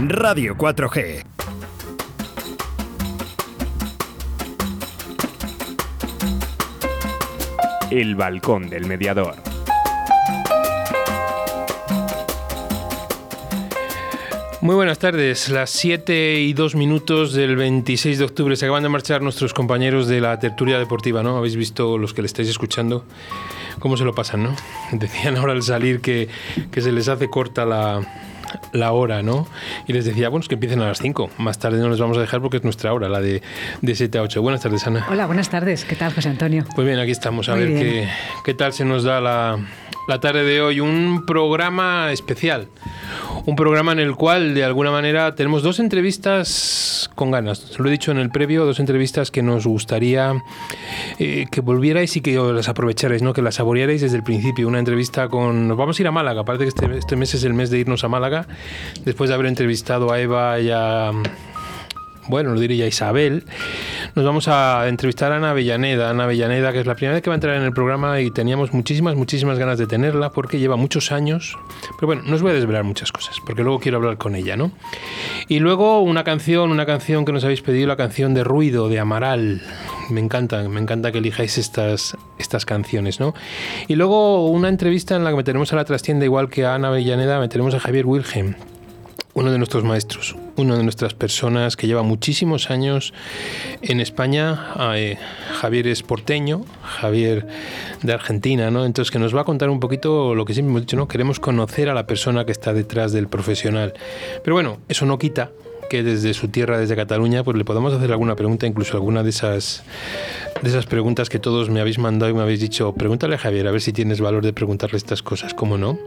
Radio 4G. El balcón del mediador. Muy buenas tardes, las 7 y 2 minutos del 26 de octubre. Se acaban de marchar nuestros compañeros de la tertulia deportiva, ¿no? Habéis visto los que le estáis escuchando cómo se lo pasan, ¿no? Decían ahora al salir que, que se les hace corta la, la hora, ¿no? Y les decía, bueno, es que empiecen a las 5. Más tarde no les vamos a dejar porque es nuestra hora, la de, de 7 a 8. Buenas tardes, Ana. Hola, buenas tardes. ¿Qué tal, José Antonio? Pues bien, aquí estamos. A Muy ver qué, qué tal se nos da la, la tarde de hoy. Un programa especial. Un programa en el cual, de alguna manera, tenemos dos entrevistas con ganas. Lo he dicho en el previo, dos entrevistas que nos gustaría eh, que volvierais y que las aprovecharais, ¿no? que las saborearais desde el principio. Una entrevista con... Vamos a ir a Málaga, aparte que este, este mes es el mes de irnos a Málaga, después de haber entrevistado a Eva y a... Bueno, lo diría Isabel. Nos vamos a entrevistar a Ana Avellaneda. Ana Avellaneda, que es la primera vez que va a entrar en el programa y teníamos muchísimas, muchísimas ganas de tenerla porque lleva muchos años. Pero bueno, no os voy a desvelar muchas cosas porque luego quiero hablar con ella, ¿no? Y luego una canción, una canción que nos habéis pedido, la canción de Ruido, de Amaral. Me encanta, me encanta que elijáis estas, estas canciones, ¿no? Y luego una entrevista en la que meteremos a la trastienda, igual que a Ana Avellaneda, meteremos a Javier Wilhelm uno de nuestros maestros, una de nuestras personas que lleva muchísimos años en España. eh, Javier es porteño, Javier de Argentina, ¿no? Entonces que nos va a contar un poquito lo que siempre hemos dicho, ¿no? Queremos conocer a la persona que está detrás del profesional. Pero bueno, eso no quita que desde su tierra, desde Cataluña, pues le podamos hacer alguna pregunta, incluso alguna de esas de esas preguntas que todos me habéis mandado y me habéis dicho, pregúntale a Javier, a ver si tienes valor de preguntarle estas cosas, ¿cómo no?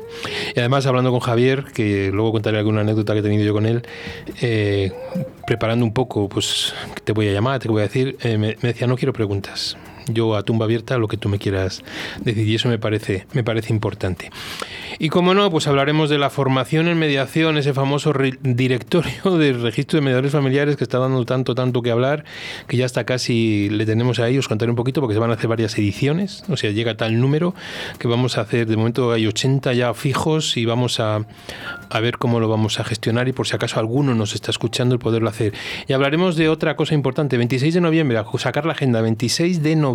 Y además, hablando con Javier, que luego contaré alguna anécdota que he tenido yo con él, eh, preparando un poco, pues te voy a llamar, te voy a decir, eh, me, me decía, no quiero preguntas. Yo a tumba abierta lo que tú me quieras decir y eso me parece, me parece importante. Y como no, pues hablaremos de la formación en mediación, ese famoso re- directorio del registro de mediadores familiares que está dando tanto, tanto que hablar, que ya está casi, le tenemos ahí, os contaré un poquito porque se van a hacer varias ediciones, o sea, llega tal número que vamos a hacer, de momento hay 80 ya fijos y vamos a, a ver cómo lo vamos a gestionar y por si acaso alguno nos está escuchando el poderlo hacer. Y hablaremos de otra cosa importante, 26 de noviembre, sacar la agenda, 26 de noviembre,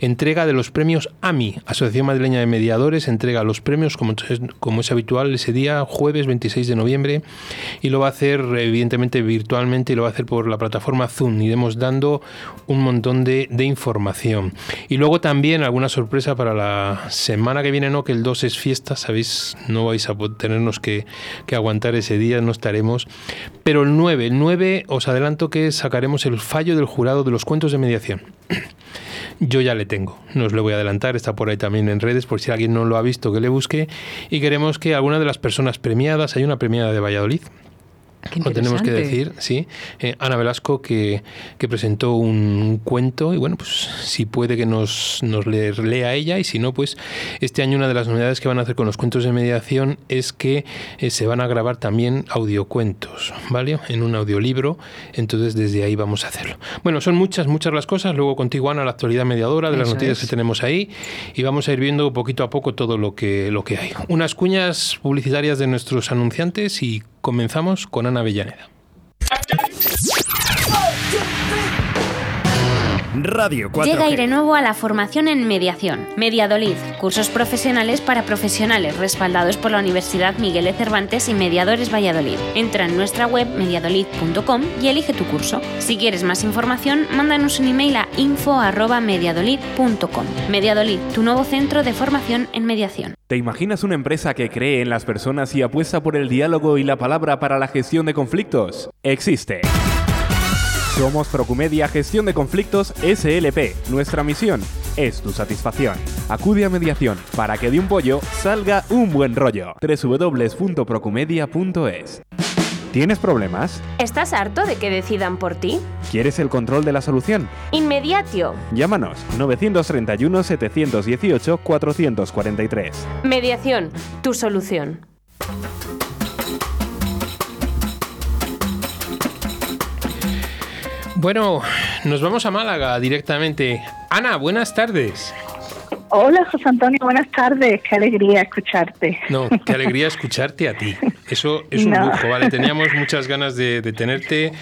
entrega de los premios AMI, Asociación Madrileña de Mediadores, entrega los premios como como es habitual ese día, jueves 26 de noviembre, y lo va a hacer evidentemente virtualmente y lo va a hacer por la plataforma Zoom. Iremos dando un montón de, información. Y luego también alguna sorpresa para la semana que viene, no, que el 2 es fiesta, sabéis, no vais a tenernos que, que aguantar ese día, no estaremos. Pero el 9, el 9 os adelanto que sacaremos el fallo del jurado de los cuentos de mediación. Yo ya le tengo, no os lo voy a adelantar, está por ahí también en redes, por si alguien no lo ha visto que le busque. Y queremos que alguna de las personas premiadas, hay una premiada de Valladolid, lo tenemos que decir, sí. Eh, Ana Velasco que, que presentó un cuento y bueno, pues si puede que nos, nos le- lea ella y si no, pues este año una de las novedades que van a hacer con los cuentos de mediación es que eh, se van a grabar también audiocuentos, ¿vale? En un audiolibro, entonces desde ahí vamos a hacerlo. Bueno, son muchas, muchas las cosas, luego contigo Ana, la actualidad mediadora de las noticias es. que tenemos ahí y vamos a ir viendo poquito a poco todo lo que, lo que hay. Unas cuñas publicitarias de nuestros anunciantes y comenzamos con Ana Avellaneda. Radio 4G. Llega aire nuevo a la formación en mediación. Mediadolid, cursos profesionales para profesionales respaldados por la Universidad Miguel de Cervantes y Mediadores Valladolid. Entra en nuestra web mediadolid.com y elige tu curso. Si quieres más información, mándanos un email a info@mediadolid.com. Mediadolid, tu nuevo centro de formación en mediación. ¿Te imaginas una empresa que cree en las personas y apuesta por el diálogo y la palabra para la gestión de conflictos? Existe. Somos Procumedia Gestión de Conflictos SLP. Nuestra misión es tu satisfacción. Acude a mediación para que de un pollo salga un buen rollo. www.procumedia.es ¿Tienes problemas? ¿Estás harto de que decidan por ti? ¿Quieres el control de la solución? Inmediatio. Llámanos 931 718 443. Mediación, tu solución. Bueno, nos vamos a Málaga directamente. Ana, buenas tardes. Hola José Antonio, buenas tardes. Qué alegría escucharte. No, qué alegría escucharte a ti. Eso es un No. lujo, ¿vale? Teníamos muchas ganas de, de tenerte,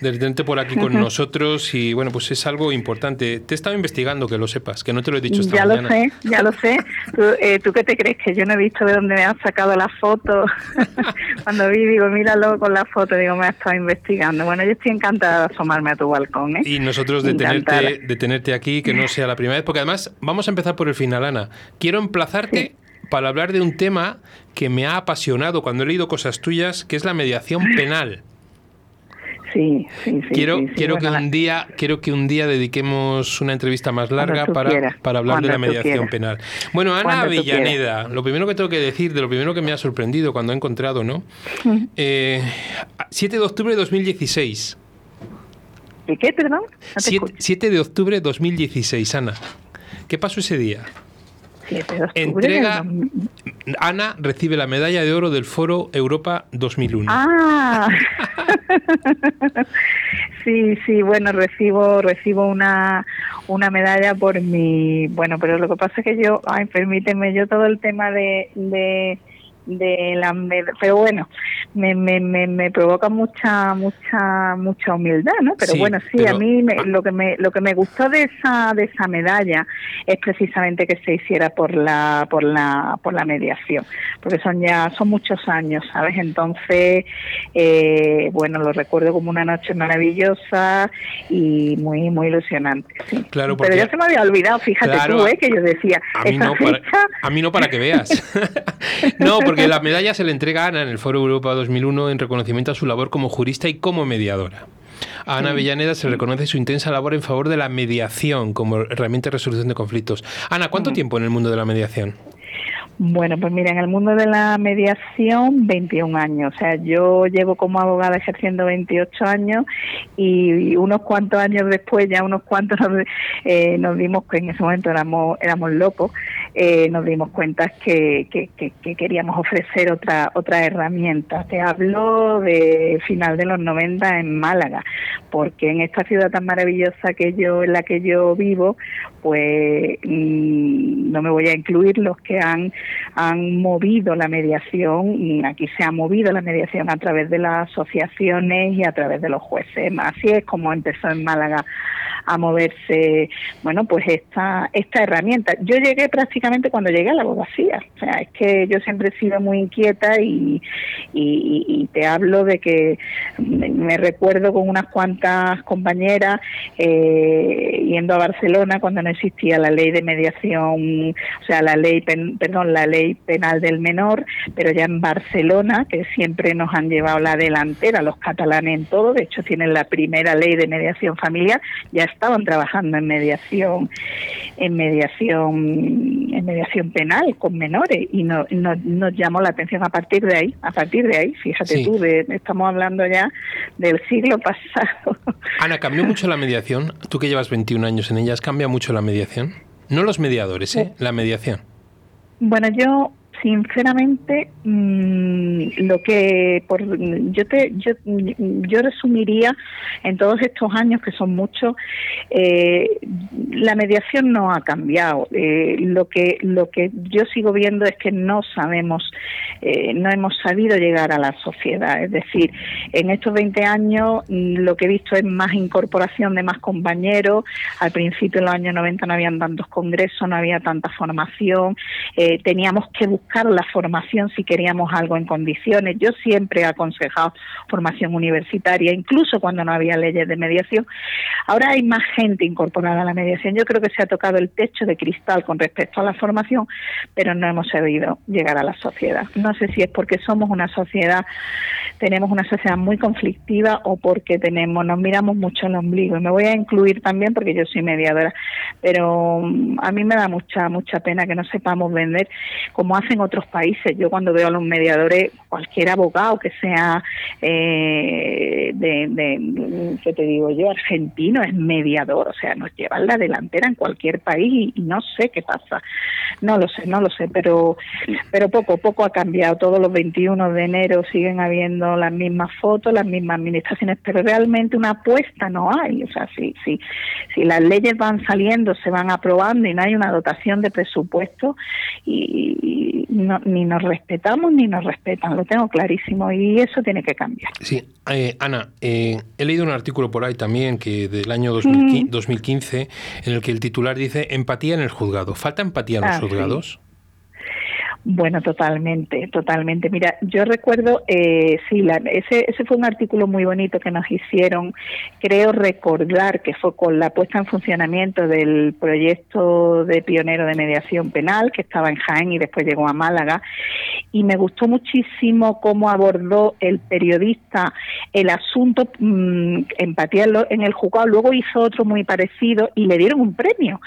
de tenerte por aquí con nosotros y bueno, pues es algo importante. Te he estado investigando, que lo sepas, que no te lo he dicho esta Ya mañana. lo sé, ya lo sé. ¿Tú, eh, ¿Tú qué te crees? Que yo no he visto de dónde me has sacado la foto. Cuando vi, digo, míralo con la foto, digo, me has estado investigando. Bueno, yo estoy encantada de asomarme a tu balcón, ¿eh? Y nosotros de tenerte, de tenerte aquí, que no sea la primera vez, porque además vamos a empezar por el final, Ana. Quiero emplazarte para hablar de un tema que me ha apasionado cuando he leído cosas tuyas, que es la mediación penal. Sí, sí, sí. quiero sí, quiero bueno, que un día quiero que un día dediquemos una entrevista más larga para, quieras, para hablar de la mediación penal. Bueno, Ana Avellaneda, lo primero que tengo que decir, de lo primero que me ha sorprendido cuando he encontrado, ¿no? Eh, 7 de octubre de 2016. ¿Y qué, perdón? No te 7, escucho. 7 de octubre de 2016, Ana. ¿Qué pasó ese día? 7 de octubre Entrega, Ana recibe la medalla de oro del Foro Europa 2001. Ah, sí, sí, bueno, recibo recibo una, una medalla por mi, bueno, pero lo que pasa es que yo, ay, permíteme, yo todo el tema de, de, de la pero bueno, me, me, me, me provoca mucha mucha mucha humildad, ¿no? Pero Sí, bueno, sí, pero- a mí me- lo que me lo que me gustó de esa de esa medalla es precisamente que se hiciera por la por la por la mediación, porque son ya son muchos años, ¿sabes? Entonces, eh, bueno, lo recuerdo como una noche maravillosa y muy muy ilusionante. sí. Claro, porque- Pero ya se me había olvidado, fíjate Claro, tú, ¿eh? que yo decía, A mí, esa no para, fecha a mí no para que veas. no, porque la medalla se le entrega a Ana en el Foro Europa 2001 en reconocimiento a su labor como jurista y como mediadora. A Ana Avellaneda se reconoce su intensa labor en favor de la mediación como herramienta de resolución de conflictos. Ana, ¿cuánto tiempo en el mundo de la mediación? Bueno, pues mira, en el mundo de la mediación, 21 años. O sea, yo llevo como abogada ejerciendo 28 años y unos cuantos años después, ya unos cuantos nos, eh, nos dimos que en ese momento éramos éramos locos, eh, nos dimos cuenta que, que, que- que queríamos ofrecer otra otra herramienta. Te hablo de final de los 90 en Málaga, porque en esta ciudad tan maravillosa que yo en la que yo vivo, pues mm, no me voy a incluir los que han han movido la mediación aquí se ha movido la mediación a través de las asociaciones y a través de los jueces así es como empezó en Málaga a moverse bueno pues esta esta herramienta. Yo llegué prácticamente cuando llegué a la abogacía o sea es que yo siempre he sido muy inquieta y, y, y te hablo de que me, recuerdo con unas cuantas compañeras eh, yendo a Barcelona cuando no existía la ley de mediación, o sea, la ley, pen- perdón, la ley penal del menor, pero ya en Barcelona, que siempre nos han llevado la delantera, los catalanes en todo, de hecho tienen la primera ley de mediación familiar, ya estaban trabajando en mediación, en mediación, en mediación penal con menores y no, no- nos llamó la atención a partir de ahí, a partir de ahí, fíjate Sí. tú, de, estamos hablando ya del siglo pasado. Ana, ¿cambió mucho la mediación? Tú que llevas 21 años en ellas, ¿cambia mucho la mediación? No los mediadores, ¿eh? La mediación. Bueno, yo sinceramente mm, lo que por yo te yo, yo resumiría en todos estos años que son muchos eh, la mediación no ha cambiado. Eh, lo que lo que yo sigo viendo es que no sabemos eh, no hemos sabido llegar a la sociedad. Es decir en estos 20 años mm, lo que he visto es más incorporación de más compañeros. Al principio en los años 90 no habían tantos congresos no había tanta formación. Eh, teníamos que buscar la formación si queríamos algo en condiciones. Yo siempre he aconsejado formación universitaria, incluso cuando no había leyes de mediación. Ahora hay más gente incorporada a la mediación. Yo creo que se ha tocado el techo de cristal con respecto a la formación, pero no hemos sabido llegar a la sociedad. No sé si es porque somos una sociedad, tenemos una sociedad muy conflictiva o porque tenemos, nos miramos mucho el ombligo. Me voy a incluir también porque yo soy mediadora, pero mm, a mí me da mucha mucha pena que no sepamos vender como hacen otros países. Yo cuando veo a los mediadores, cualquier abogado que sea eh, de, de, ¿qué te digo yo? Argentino es mediador, o sea, nos llevan la delantera en cualquier país y, y no sé qué pasa. No lo sé, no lo sé, pero pero poco poco ha cambiado. Todos los 21 de enero siguen habiendo las mismas fotos, las mismas administraciones, pero realmente una apuesta no hay. O sea, si, si, si las leyes van saliendo, se van aprobando y no hay una dotación de presupuesto, y, ni nos respetamos ni nos respetan, lo tengo clarísimo, y eso tiene que cambiar. Sí, eh, Ana, eh, he leído un artículo por ahí también que del año 2015, en el que el titular dice empatía en el juzgado. ¿Falta empatía en los ah, juzgados? Bueno, totalmente, totalmente. Mira, yo recuerdo, eh, sí, la, ese, ese fue un artículo muy bonito que nos hicieron. Creo recordar que fue con la puesta en funcionamiento del proyecto de pionero de mediación penal que estaba en Jaén y después llegó a Málaga. Y me gustó muchísimo cómo abordó el periodista el asunto mm, empatía en el juzgado. Luego hizo otro muy parecido y le dieron un premio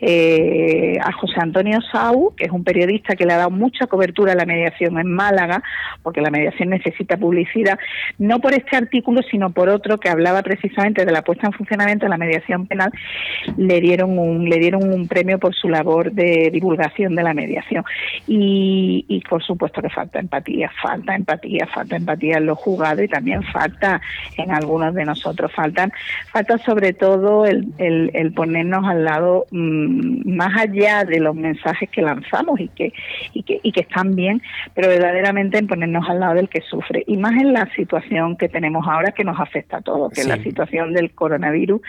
eh, a José Antonio Sau, que es un periodista que le ha dado mucha cobertura a la mediación en Málaga, porque la mediación necesita publicidad, no por este artículo, sino por otro que hablaba precisamente de la puesta en funcionamiento de la mediación penal, le dieron un, le dieron un premio por su labor de divulgación de la mediación. Y, y por supuesto que falta empatía, falta empatía, falta empatía en los juzgados y también falta en algunos de nosotros, faltan, falta sobre todo el, el, ponernos al lado mm, más allá de los mensajes que lanzamos y que, y que y que están bien, pero verdaderamente en ponernos al lado del que sufre. Y más en la situación que tenemos ahora que nos afecta a todos, que es la situación del coronavirus,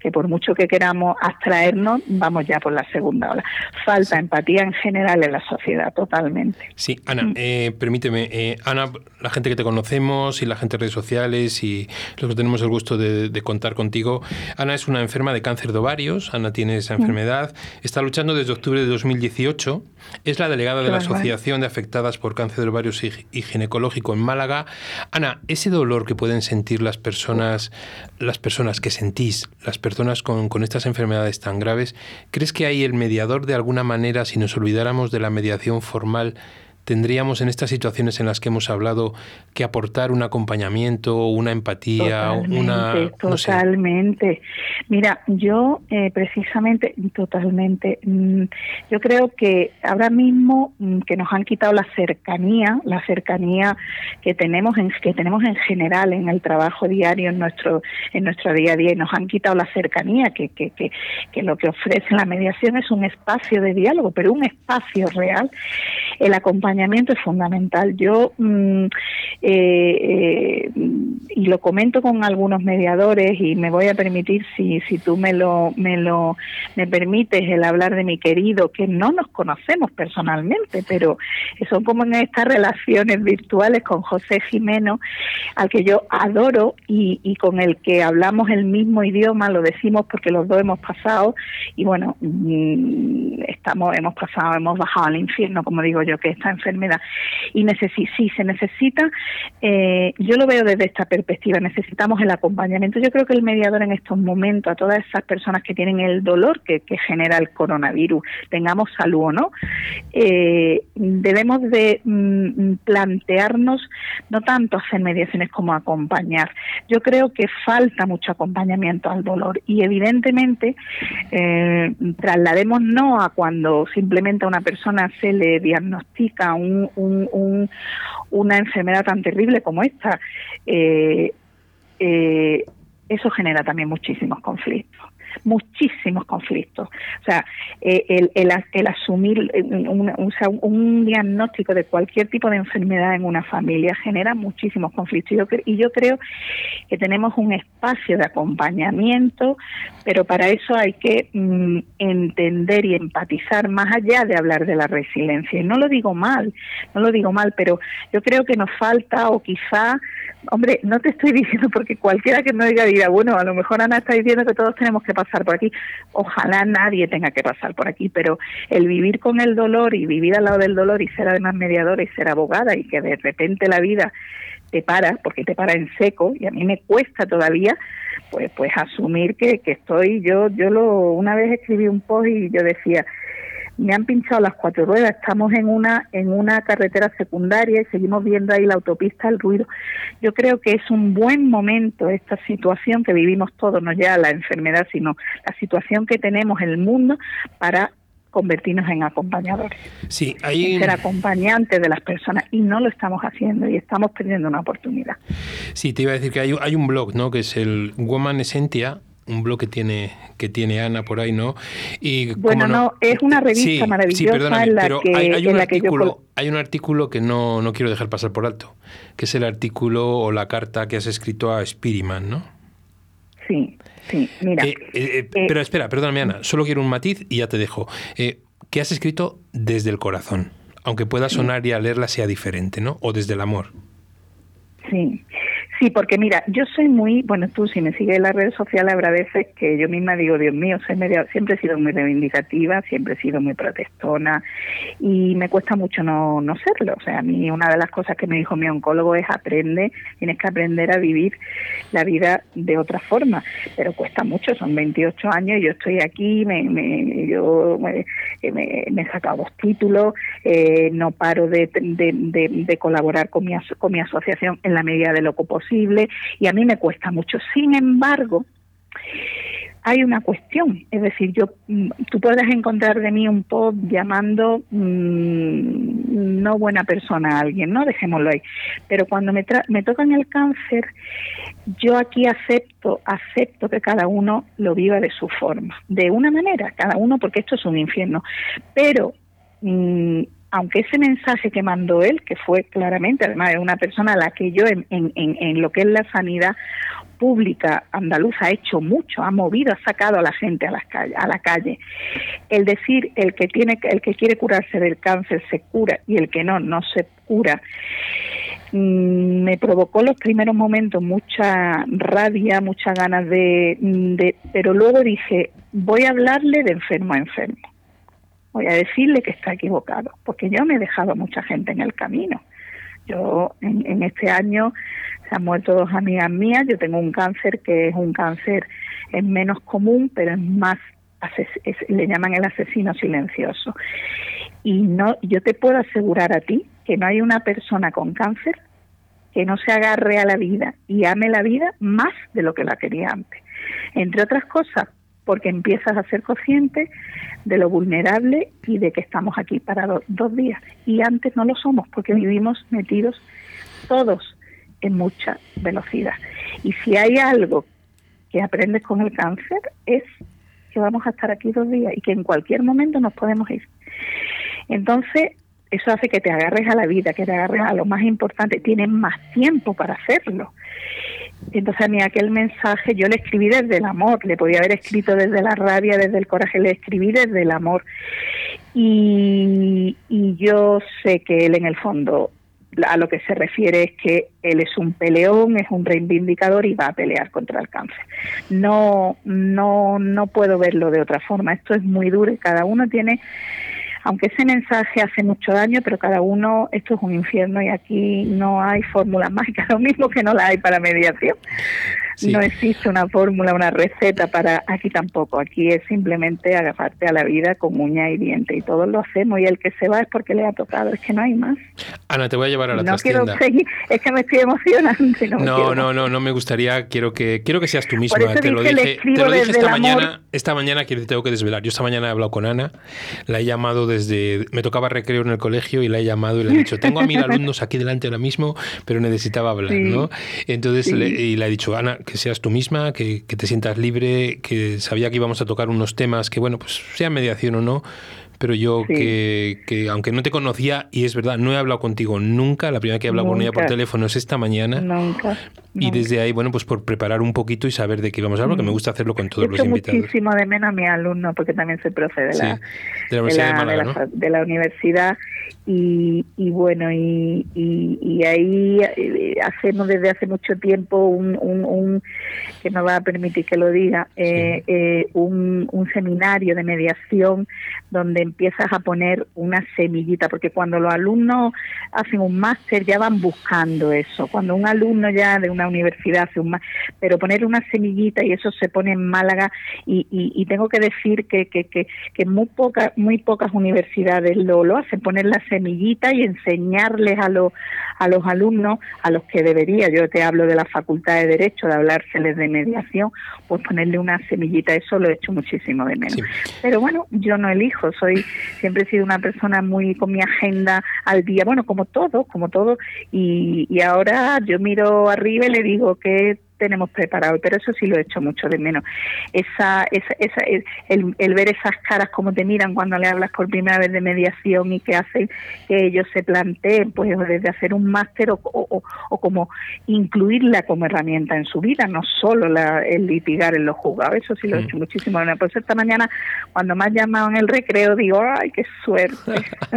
que por mucho que queramos abstraernos, vamos ya por la segunda ola. Falta empatía en general en la sociedad, totalmente. Sí, Ana, mm. eh, permíteme, eh, Ana, la gente que te conocemos y la gente de redes sociales y los que tenemos el gusto de, contar contigo, Ana es una enferma de cáncer de ovarios, Ana tiene esa mm. enfermedad, está luchando desde octubre de 2018, es la delegada de la Asociación de Afectadas por Cáncer de Ovarios y, Ginecológico en Málaga. Ana, ese dolor que pueden sentir las personas, las personas que sentís, las personas con, con estas enfermedades tan graves, ¿crees que hay el mediador de alguna manera, si nos olvidáramos de la mediación formal, tendríamos en estas situaciones en las que hemos hablado que aportar un acompañamiento, una empatía, una... Totalmente. Mira, yo eh, precisamente, totalmente, mm, yo creo que ahora mismo mm, que nos han quitado la cercanía, la cercanía que tenemos en, que tenemos en general en el trabajo diario, en nuestro, en nuestro día a día, y nos han quitado la cercanía, que, que, que, que lo que ofrece la mediación es un espacio de diálogo, pero un espacio real. El acompañamiento es fundamental. Yo, mm, eh, eh, y lo comento con algunos mediadores y me voy a permitir, si, si tú me lo, me lo me permites, el hablar de mi querido, que no nos conocemos personalmente, pero son como en estas relaciones virtuales con José Jimeno, al que yo adoro y, y con el que hablamos el mismo idioma, lo decimos porque los dos hemos pasado y bueno, mm, estamos, hemos pasado, hemos bajado al infierno, como digo yo, que esta enfermedad. Y si se necesita, eh, yo lo veo desde esta perspectiva, necesitamos el acompañamiento. Yo creo que el mediador en estos momentos, a todas esas personas que tienen el dolor que, genera el coronavirus, tengamos salud o no, eh, debemos de mm, plantearnos no tanto hacer mediaciones como acompañar. Yo creo que falta mucho acompañamiento al dolor y evidentemente eh, traslademos no a cuando simplemente a una persona se le diagnostica un, un, una enfermedad tan terrible como esta, eh, eh, eso genera también muchísimos conflictos muchísimos conflictos. O sea, eh, el, el, asumir un, un, diagnóstico de cualquier tipo de enfermedad en una familia genera muchísimos conflictos. Y yo, y yo creo que tenemos un espacio de acompañamiento, pero para eso hay que mm, entender y empatizar más allá de hablar de la resiliencia. Y no lo digo mal, no lo digo mal, pero yo creo que nos falta o quizá Hombre, no te estoy diciendo porque cualquiera que no diga dirá, bueno, a lo mejor Ana está diciendo que todos tenemos que pasar por aquí. Ojalá nadie tenga que pasar por aquí, pero el vivir con el dolor y vivir al lado del dolor y ser además mediadora y ser abogada y que de repente la vida te para, porque te para en seco, y a mí me cuesta todavía, pues pues asumir que, que estoy, yo, yo lo, una vez escribí un post y yo decía, me han pinchado las cuatro ruedas, estamos en una, en una carretera secundaria y seguimos viendo ahí la autopista, el ruido. Yo creo que es un buen momento esta situación que vivimos todos, no ya la enfermedad, sino la situación que tenemos en el mundo para convertirnos en acompañadores. Sí, ahí... Ser acompañantes de las personas y no lo estamos haciendo y estamos perdiendo una oportunidad. Sí, te iba a decir que hay, hay un blog, ¿no? Que es el Woman Essentia, un blog que tiene que tiene Ana por ahí, ¿no? Y bueno, no, es una revista maravillosa en la que, hay, un artículo, hay un artículo que no, no quiero dejar pasar por alto, que es el artículo o la carta que has escrito a Spiriman, ¿no? Sí, sí, mira. Eh, eh, eh, pero espera, perdóname Ana, solo quiero un matiz y ya te dejo. que has escrito desde el corazón, aunque pueda sonar y al leerla sea diferente, ¿no? O desde el amor. Sí, Sí, porque mira, yo soy muy, bueno, tú si me sigues en las redes sociales habrá veces que yo misma digo, Dios mío, soy media, siempre he sido muy reivindicativa, siempre he sido muy protestona y me cuesta mucho no, no serlo. O sea, a mí una de las cosas que me dijo mi oncólogo es aprende, tienes que aprender a vivir la vida de otra forma, pero cuesta mucho, son 28 años, yo estoy aquí, me, me yo me, me, he sacado dos títulos, eh, no paro de, de, de, colaborar con mi, con mi asociación en la medida de lo que y a mí me cuesta mucho. Sin embargo, hay una cuestión, es decir, yo mm, tú puedes encontrar de mí un post llamando mm, no buena persona a alguien, no dejémoslo ahí, pero cuando me, me tocan el cáncer, yo aquí acepto, acepto que cada uno lo viva de su forma, de una manera, cada uno, porque esto es un infierno, pero mm, aunque ese mensaje que mandó él, que fue claramente, además de una persona a la que yo en, en, en, lo que es la sanidad pública andaluza ha hecho mucho, ha movido, ha sacado a la gente a, las a la calle. El decir el que tiene, el que quiere curarse del cáncer se cura y el que no no se cura, mm, me provocó los primeros momentos mucha rabia, muchas ganas de, pero luego dije voy a hablarle de enfermo a enfermo voy a decirle que está equivocado, porque yo me he dejado mucha gente en el camino. Yo en, este año se han muerto dos amigas mías, yo tengo un cáncer que es un cáncer es menos común, pero es más le llaman el asesino silencioso. Y no yo te puedo asegurar a ti que no hay una persona con cáncer que no se agarre a la vida y ame la vida más de lo que la quería antes. Entre otras cosas, porque empiezas a ser consciente de lo vulnerable y de que estamos aquí para dos días. Y antes no lo somos porque vivimos metidos todos en mucha velocidad. Y si hay algo que aprendes con el cáncer es que vamos a estar aquí dos días y que en cualquier momento nos podemos ir. Entonces, eso hace que te agarres a la vida, que te agarres a lo más importante, tienes más tiempo para hacerlo. Entonces a mí aquel mensaje yo le escribí desde el amor, le podía haber escrito desde la rabia, desde el coraje, le escribí desde el amor. Y, y yo sé que él en el fondo a lo que se refiere es que él es un peleón, es un reivindicador y va a pelear contra el cáncer. No, no, no puedo verlo de otra forma. Esto es muy duro y cada uno tiene aunque ese mensaje hace mucho daño, pero cada uno, esto es un infierno y aquí no hay fórmulas mágicas, lo mismo que no la hay para mediación. No existe una fórmula, una receta para aquí tampoco. Aquí es simplemente agarrarte a la vida con uña y diente y todos lo hacemos y el que se va es porque le ha tocado, es que no hay más. Ana, te voy a llevar a la No quiero seguir, es que me estoy emocionando. No, no, no, no, me gustaría, quiero que quiero que seas tú misma. te lo dije, te lo dije esta mañana, esta mañana que tengo que desvelar. Yo esta mañana he hablado con Ana, la he llamado desde, me tocaba recreo en el colegio y la he llamado y le he dicho, tengo a mil alumnos aquí delante ahora mismo, pero necesitaba hablar, ¿no? Entonces y le he dicho, Ana, que seas tú misma, que, que, te sientas libre, que sabía que íbamos a tocar unos temas que, bueno, pues sea mediación o no, pero yo que, que, aunque no te conocía, y es verdad, no he hablado contigo nunca, la primera que he hablado con ella por teléfono es esta mañana. Nunca. Y desde ahí, bueno, pues por preparar un poquito y saber de qué vamos a hablar, porque me mm. gusta hacerlo con todos los invitados. muchísimo de menos a mi alumno, porque también soy profe de la, de la Universidad de, la, de la universidad y, y bueno, y, y, ahí eh, hacemos desde hace mucho tiempo un, un, que me va a permitir que lo diga, eh, eh, un, un seminario de mediación donde empiezas a poner una semillita, porque cuando los alumnos hacen un máster ya van buscando eso, cuando un alumno ya de una universidad hace un máster, pero poner una semillita y eso se pone en Málaga y, y, tengo que decir que, que, que, que muy, pocas muy pocas universidades lo, lo hacen, poner la una semillita y enseñarles a los a los alumnos a los que debería, yo te hablo de la Facultad de Derecho, de hablárseles de mediación, pues ponerle una semillita, eso lo he hecho muchísimo de menos. Pero bueno, yo no elijo, soy siempre he sido una persona muy con mi agenda al día, bueno, como todo, como todo, y, y ahora yo miro arriba y le digo que tenemos preparado, pero eso sí lo he hecho mucho de menos. Esa, esa, esa el, el, ver esas caras como te miran cuando le hablas por primera vez de mediación y que hacen que ellos se planteen, pues desde hacer un máster o, o, o, como incluirla como herramienta en su vida, no solo la, el litigar en los juzgados, eso sí lo he mm. hecho muchísimo. Bueno, pues esta mañana cuando me has llamado en el recreo digo, ay, qué suerte.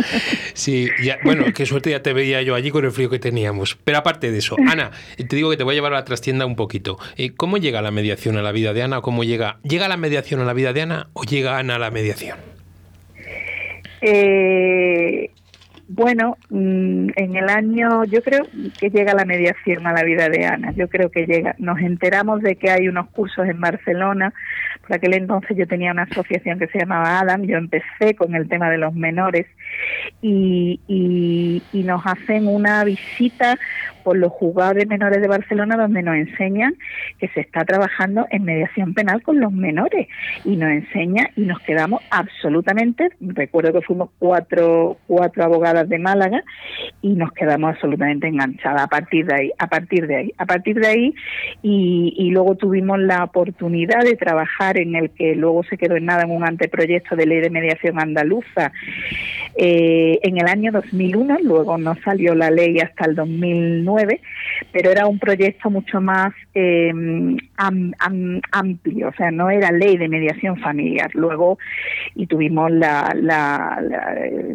sí, ya, bueno, qué suerte ya te veía yo allí con el frío que teníamos. Pero aparte de eso, Ana, te digo que te voy a llevar a la trastienda un poco eh, ¿Cómo llega la mediación a la vida de Ana? ¿Cómo llega? ¿Llega la mediación a la vida de Ana o llega Ana a la mediación? Eh, bueno, mm, en el año, yo creo que llega la mediación a la vida de Ana. Yo creo que llega. Nos enteramos de que hay unos cursos en Barcelona. Por aquel entonces yo tenía una asociación que se llamaba Adam. Yo empecé con el tema de los menores y nos hacen una visita por los juzgados de menores de Barcelona donde nos enseñan que se está trabajando en mediación penal con los menores. Y nos enseña y nos quedamos absolutamente, recuerdo que fuimos cuatro, cuatro abogadas de Málaga y nos quedamos absolutamente enganchadas a partir de ahí, a partir de ahí, a partir de ahí. Y, y luego tuvimos la oportunidad de trabajar en el que luego se quedó en nada en un anteproyecto de ley de mediación andaluza eh, en el año 2001, luego no salió la ley hasta el 2009 pero era un proyecto mucho más eh, amplio, o sea, no era ley de mediación familiar. Luego, y tuvimos la, la,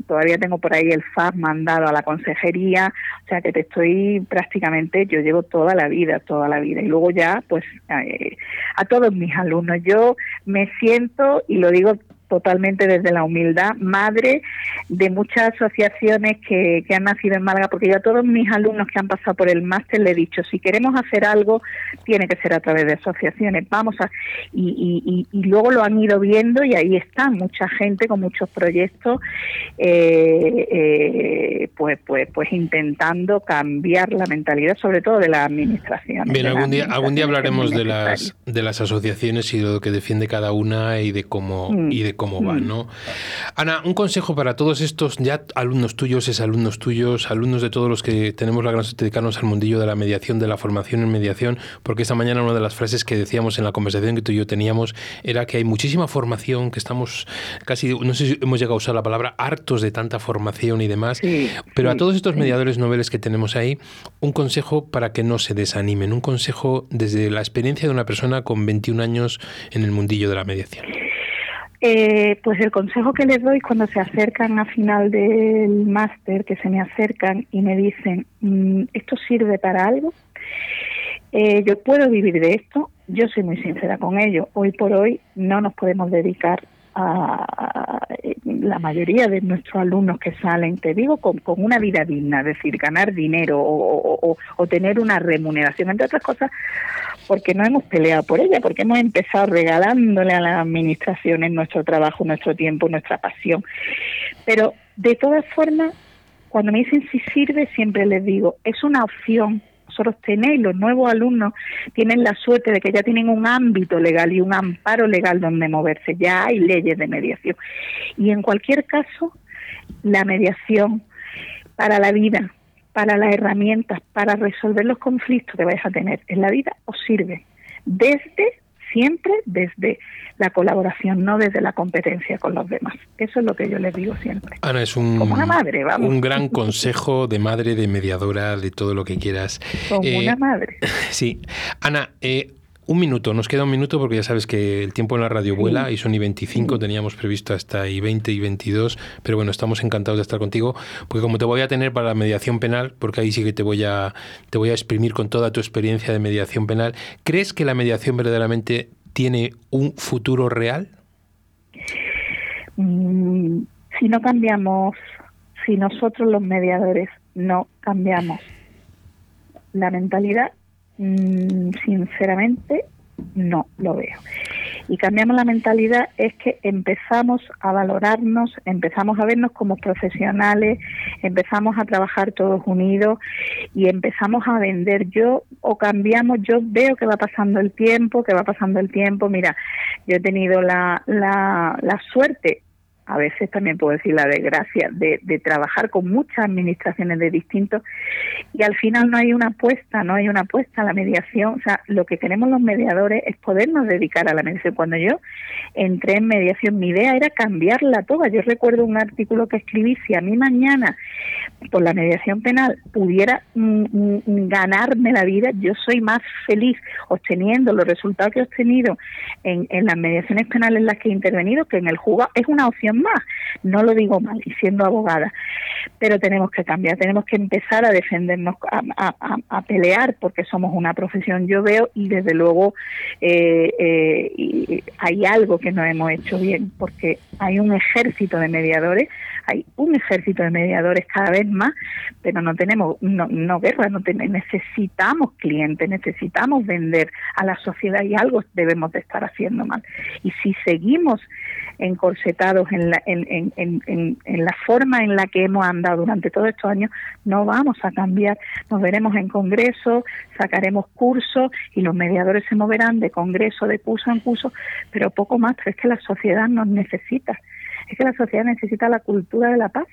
todavía tengo por ahí el FAB mandado a la consejería, o sea, que te estoy prácticamente, yo llevo toda la vida, toda la vida. Y luego ya, pues, eh, a todos mis alumnos, yo me siento, y lo digo totalmente desde la humildad, madre de muchas asociaciones que, que han nacido en Málaga, porque yo a todos mis alumnos que han pasado por el máster le he dicho, si queremos hacer algo, tiene que ser a través de asociaciones, vamos a... Y, y, y luego lo han ido viendo y ahí está mucha gente con muchos proyectos, eh, eh, pues, pues, pues intentando cambiar la mentalidad, sobre todo de la administración. Bien, algún día, algún día hablaremos de las, de las asociaciones y de lo que defiende cada una y de cómo... Mm. Y de cómo va, mm. ¿no? Ana, un consejo para todos estos ya alumnos tuyos, es alumnos tuyos, alumnos de todos los que tenemos la gran suerte de dedicarnos al mundillo de la mediación, de la formación en mediación, porque esta mañana una de las frases que decíamos en la conversación que tú y yo teníamos era que hay muchísima formación, que estamos casi, no sé si hemos llegado a usar la palabra, hartos de tanta formación y demás, pero a todos estos mediadores noveles que tenemos ahí, un consejo para que no se desanimen, un consejo desde la experiencia de una persona con 21 años en el mundillo de la mediación. Eh, pues el consejo que les doy cuando se acercan a final del máster, que se me acercan y me dicen, mm, ¿esto sirve para algo? Eh, yo puedo vivir de esto, yo soy muy sincera con ello. Hoy por hoy no nos podemos dedicar a, la mayoría de nuestros alumnos que salen, te digo, con, con una vida digna, es decir, ganar dinero o, o, o, tener una remuneración, entre otras cosas, porque no hemos peleado por ella, porque hemos empezado regalándole a las administraciones nuestro trabajo, nuestro tiempo, nuestra pasión. Pero de todas formas, cuando me dicen si sirve, siempre les digo, es una opción vosotros tenéis, los nuevos alumnos tienen la suerte de que ya tienen un ámbito legal y un amparo legal donde moverse, ya hay leyes de mediación. Y en cualquier caso, la mediación para la vida, para las herramientas, para resolver los conflictos que vais a tener en la vida, os sirve desde siempre desde la colaboración, no desde la competencia con los demás. Eso es lo que yo les digo siempre. Ana, es un, Como una madre, vamos. un gran consejo de madre, de mediadora, de todo lo que quieras. Como eh, una madre. Sí. Ana, eh, un minuto, nos queda un minuto porque ya sabes que el tiempo en la radio vuela y son y 25, teníamos previsto hasta y 20 y 22, pero bueno, estamos encantados de estar contigo porque como te voy a tener para la mediación penal, porque ahí sí que te voy a te voy a exprimir con toda tu experiencia de mediación penal, ¿crees que la mediación verdaderamente tiene un futuro real? Mm, si no cambiamos, si nosotros los mediadores no cambiamos la mentalidad, Mm, sinceramente, no lo veo. y cambiamos la mentalidad es que empezamos a valorarnos, empezamos a vernos como profesionales, empezamos a trabajar todos unidos y empezamos a vender. Yo o cambiamos, yo veo que va pasando el tiempo, que va pasando el tiempo. Mira, yo he tenido la, la, la suerte a veces también puedo decir la desgracia, de, de, trabajar con muchas administraciones de distintos y al final no hay una apuesta, no hay una apuesta a la mediación. O sea, lo que queremos los mediadores es podernos dedicar a la mediación. Cuando yo entré en mediación, mi idea era cambiarla toda. Yo recuerdo un artículo que escribí, si a mí mañana por la mediación penal pudiera mm, mm, ganarme la vida, yo soy más feliz obteniendo los resultados que he obtenido en, en las mediaciones penales en las que he intervenido que en el juzgado. Es una opción más, no lo digo mal, y siendo abogada, pero tenemos que cambiar, tenemos que empezar a defendernos, a, pelear, porque somos una profesión, yo veo, y desde luego eh, eh, hay algo que no hemos hecho bien, porque hay un ejército de mediadores, hay un ejército de mediadores cada vez más, pero no tenemos, no, no guerra, no tenemos, necesitamos clientes, necesitamos vender a la sociedad y algo debemos de estar haciendo mal. Y si seguimos encorsetados en la, en, en, en, en, la forma en la que hemos andado durante todos estos años, no vamos a cambiar. Nos veremos en congreso, sacaremos cursos y los mediadores se moverán de congreso, de curso en curso, pero poco más. Pero es que la sociedad nos necesita. Es que la sociedad necesita la cultura de la paz.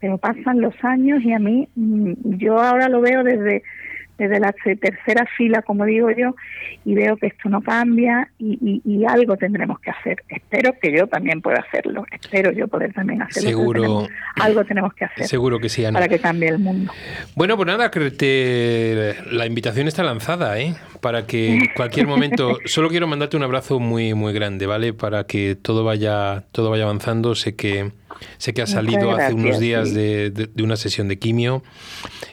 Pero pasan los años y a mí, yo ahora lo veo desde desde la tercera fila, como digo yo, y veo que esto no cambia y, y, y, algo tendremos que hacer. Espero que yo también pueda hacerlo, espero yo poder también hacerlo. Seguro. Tenemos, algo tenemos que hacer. Seguro que sí, Ana. Para que cambie el mundo. Bueno, pues nada, te, la invitación está lanzada, ¿eh? Para que en cualquier momento, solo quiero mandarte un abrazo muy, muy grande, ¿vale? Para que todo vaya, todo vaya avanzando. Sé que Sé que has salido gracias, hace unos días sí. de, de, de, una sesión de quimio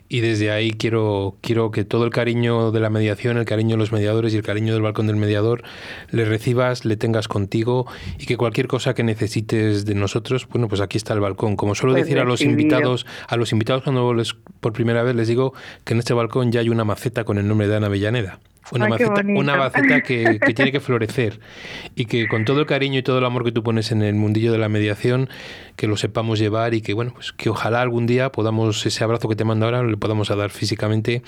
y desde ahí quiero, quiero que todo el cariño de la mediación, el cariño de los mediadores y el cariño del balcón del mediador le recibas, le tengas contigo y que cualquier cosa que necesites de nosotros, bueno, pues aquí está el balcón. Como suelo pues decir a los invitados, a los invitados cuando les, por primera vez les digo que en este balcón ya hay una maceta con el nombre de Ana Avellaneda. Una Ay, maceta, una maceta que, que, tiene que florecer y que con todo el cariño y todo el amor que tú pones en el mundillo de la mediación, que lo sepamos llevar y que bueno, pues que ojalá algún día podamos ese abrazo que te mando ahora le podamos dar físicamente,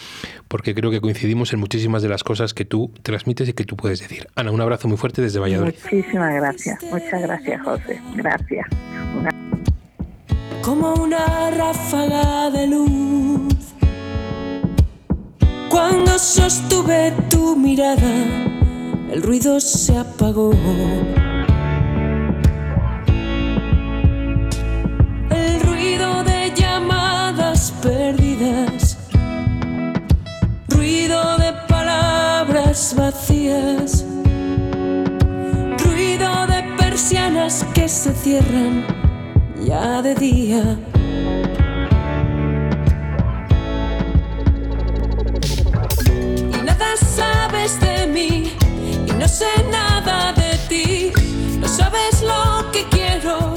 porque creo que coincidimos en muchísimas de las cosas que tú transmites y que tú puedes decir. Ana, un abrazo muy fuerte desde Valladolid. Muchísimas gracias, muchas gracias, José. Gracias. Una... Como una ráfaga de luz cuando sostuve tu mirada, el ruido se apagó. El ruido de llamadas perdidas, ruido de palabras vacías, ruido de persianas que se cierran ya de día. Sabes de mí y no sé nada de ti. No sabes lo que quiero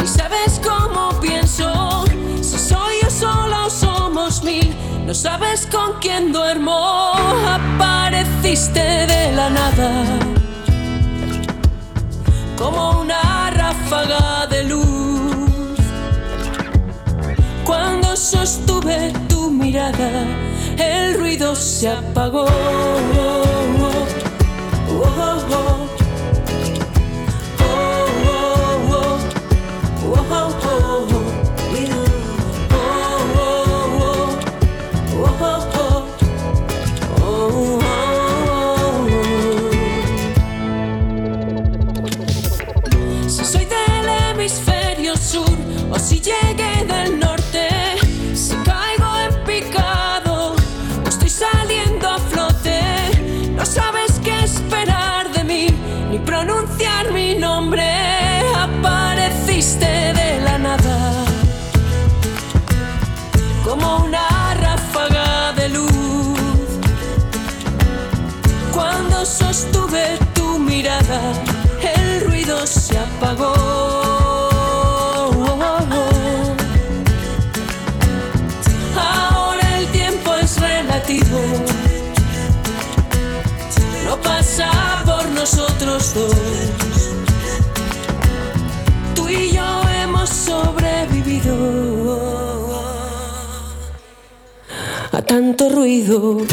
ni sabes cómo pienso. Si soy yo solo somos mil. No sabes con quién duermo. Apareciste de la nada como una ráfaga de luz. Cuando sostuve tu mirada el ruido se apagó. Oh.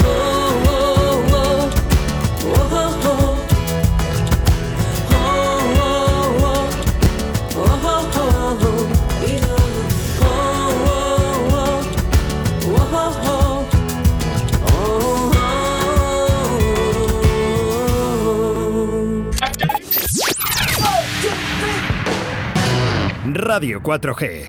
Radio 4G.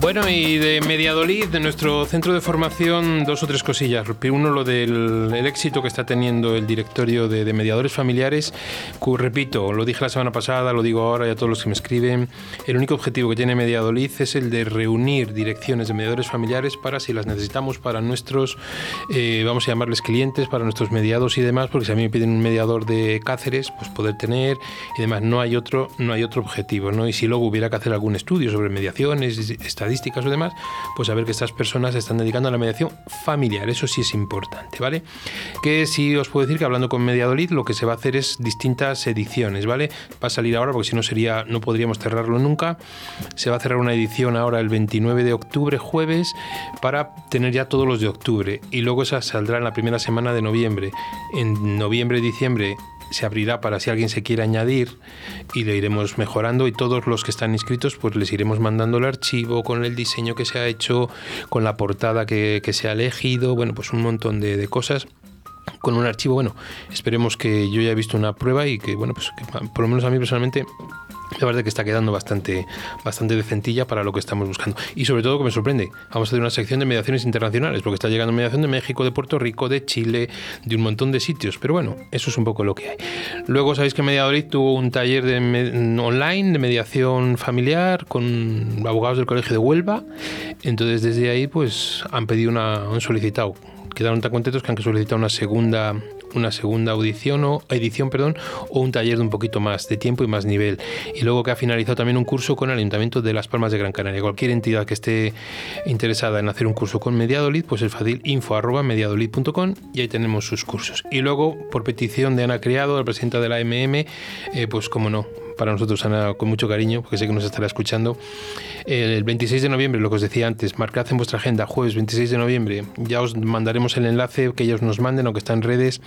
Bueno, y de Mediadolid, de nuestro centro de formación, dos o tres cosillas. Uno, lo del el éxito que está teniendo el directorio de, de mediadores familiares. que, repito, lo dije la semana pasada, lo digo ahora y a todos los que me escriben. El único objetivo que tiene Mediadolid es el de reunir direcciones de mediadores familiares para, si las necesitamos, para nuestros, eh, vamos a llamarles clientes, para nuestros mediados y demás, porque si a mí me piden un mediador de Cáceres, pues poder tener y demás. No hay otro, no hay otro objetivo, ¿no? Y si luego hubiera que hacer algún estudio sobre mediaciones, estadísticas o demás, pues saber que estas personas se están dedicando a la mediación familiar. Eso sí es importante, ¿vale? Que sí os puedo decir que hablando con Mediadolid, lo que se va a hacer es distintas ediciones, ¿vale? Va a salir ahora porque si no sería, no podríamos cerrarlo nunca. Se va a cerrar una edición ahora el 29 de octubre, jueves, para tener ya todos los de octubre. Y luego esa saldrá en la primera semana de noviembre. En noviembre diciembre se abrirá para si alguien se quiere añadir y le iremos mejorando y todos los que están inscritos pues les iremos mandando el archivo con el diseño que se ha hecho, con la portada que, que se ha elegido, bueno pues un montón de, de cosas. Con un archivo, bueno, esperemos que yo ya he visto una prueba y que, bueno, pues que por lo menos a mí personalmente la verdad que está quedando bastante, bastante decentilla para lo que estamos buscando. Y sobre todo que me sorprende, vamos a hacer una sección de mediaciones internacionales, porque está llegando mediación de México, de Puerto Rico, de Chile, de un montón de sitios. Pero bueno, eso es un poco lo que hay. Luego sabéis que Mediadolid tuvo un taller de online de mediación familiar con abogados del Colegio de Huelva. Entonces desde ahí pues han pedido una, han solicitado quedaron tan contentos que han solicitado una segunda una segunda audición o edición perdón o un taller de un poquito más de tiempo y más nivel. Y luego que ha finalizado también un curso con el Ayuntamiento de Las Palmas de Gran Canaria. Cualquier entidad que esté interesada en hacer un curso con Mediadolid pues es fácil info arroba mediadolid.com y ahí tenemos sus cursos. Y luego por petición de Ana Criado la presidenta de la MM pues como no para nosotros, Ana, con mucho cariño, porque sé que nos estará escuchando. El 26 de noviembre, lo que os decía antes, marcad en vuestra agenda, jueves 26 de noviembre, ya os mandaremos el enlace que ellos nos manden o que está en redes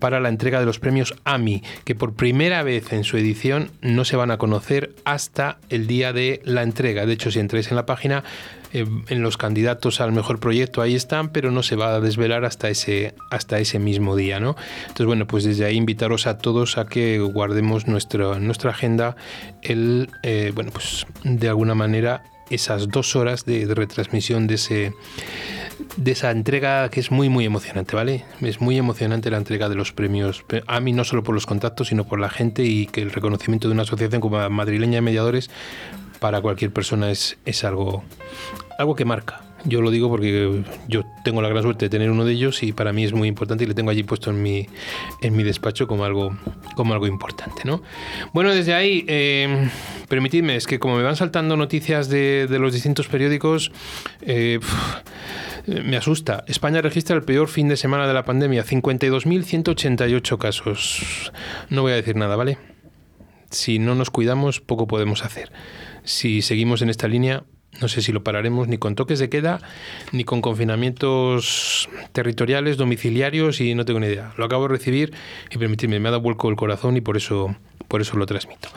para la entrega de los premios AMI, que por primera vez en su edición no se van a conocer hasta el día de la entrega. De hecho, si entráis en la página, eh, en los candidatos al mejor proyecto ahí están, pero no se va a desvelar hasta ese, hasta ese mismo día, ¿no? Entonces, bueno, pues desde ahí invitaros a todos a que guardemos nuestro, nuestra agenda el, eh, bueno, pues de alguna manera esas dos horas de, de retransmisión de ese de esa entrega que es muy muy emocionante, ¿vale? Es muy emocionante la entrega de los premios a mí no solo por los contactos, sino por la gente y que el reconocimiento de una asociación como madrileña de mediadores para cualquier persona es, es algo algo que marca. Yo lo digo porque yo tengo la gran suerte de tener uno de ellos y para mí es muy importante y le tengo allí puesto en mi, en mi despacho como algo, como algo importante. ¿no? Bueno, desde ahí, eh, permitidme, es que como me van saltando noticias de, los distintos periódicos, eh, me asusta. España registra el peor fin de semana de la pandemia, 52.188 casos. No voy a decir nada, ¿vale? Si no nos cuidamos, poco podemos hacer. Si seguimos en esta línea, no sé si lo pararemos ni con toques de queda, ni con confinamientos territoriales, domiciliarios y no tengo ni idea. Lo acabo de recibir y permitidme, me ha dado vuelco el corazón y por eso, por eso lo transmito.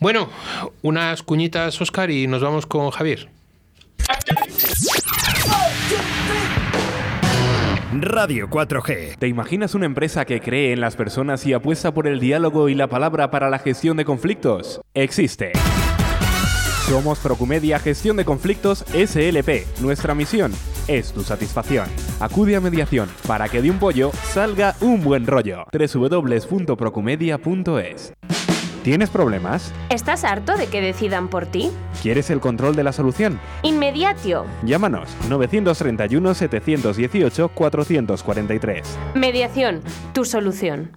Bueno, unas cuñitas, Oscar, y nos vamos con Javier. Radio 4G. ¿Te imaginas una empresa que cree en las personas y apuesta por el diálogo y la palabra para la gestión de conflictos? Existe. Somos Procumedia Gestión de Conflictos SLP. Nuestra misión es tu satisfacción. Acude a mediación para que de un pollo salga un buen rollo. www.procumedia.es ¿Tienes problemas? ¿Estás harto de que decidan por ti? ¿Quieres el control de la solución? Inmediatio. Llámanos 931 718 443. Mediación, tu solución.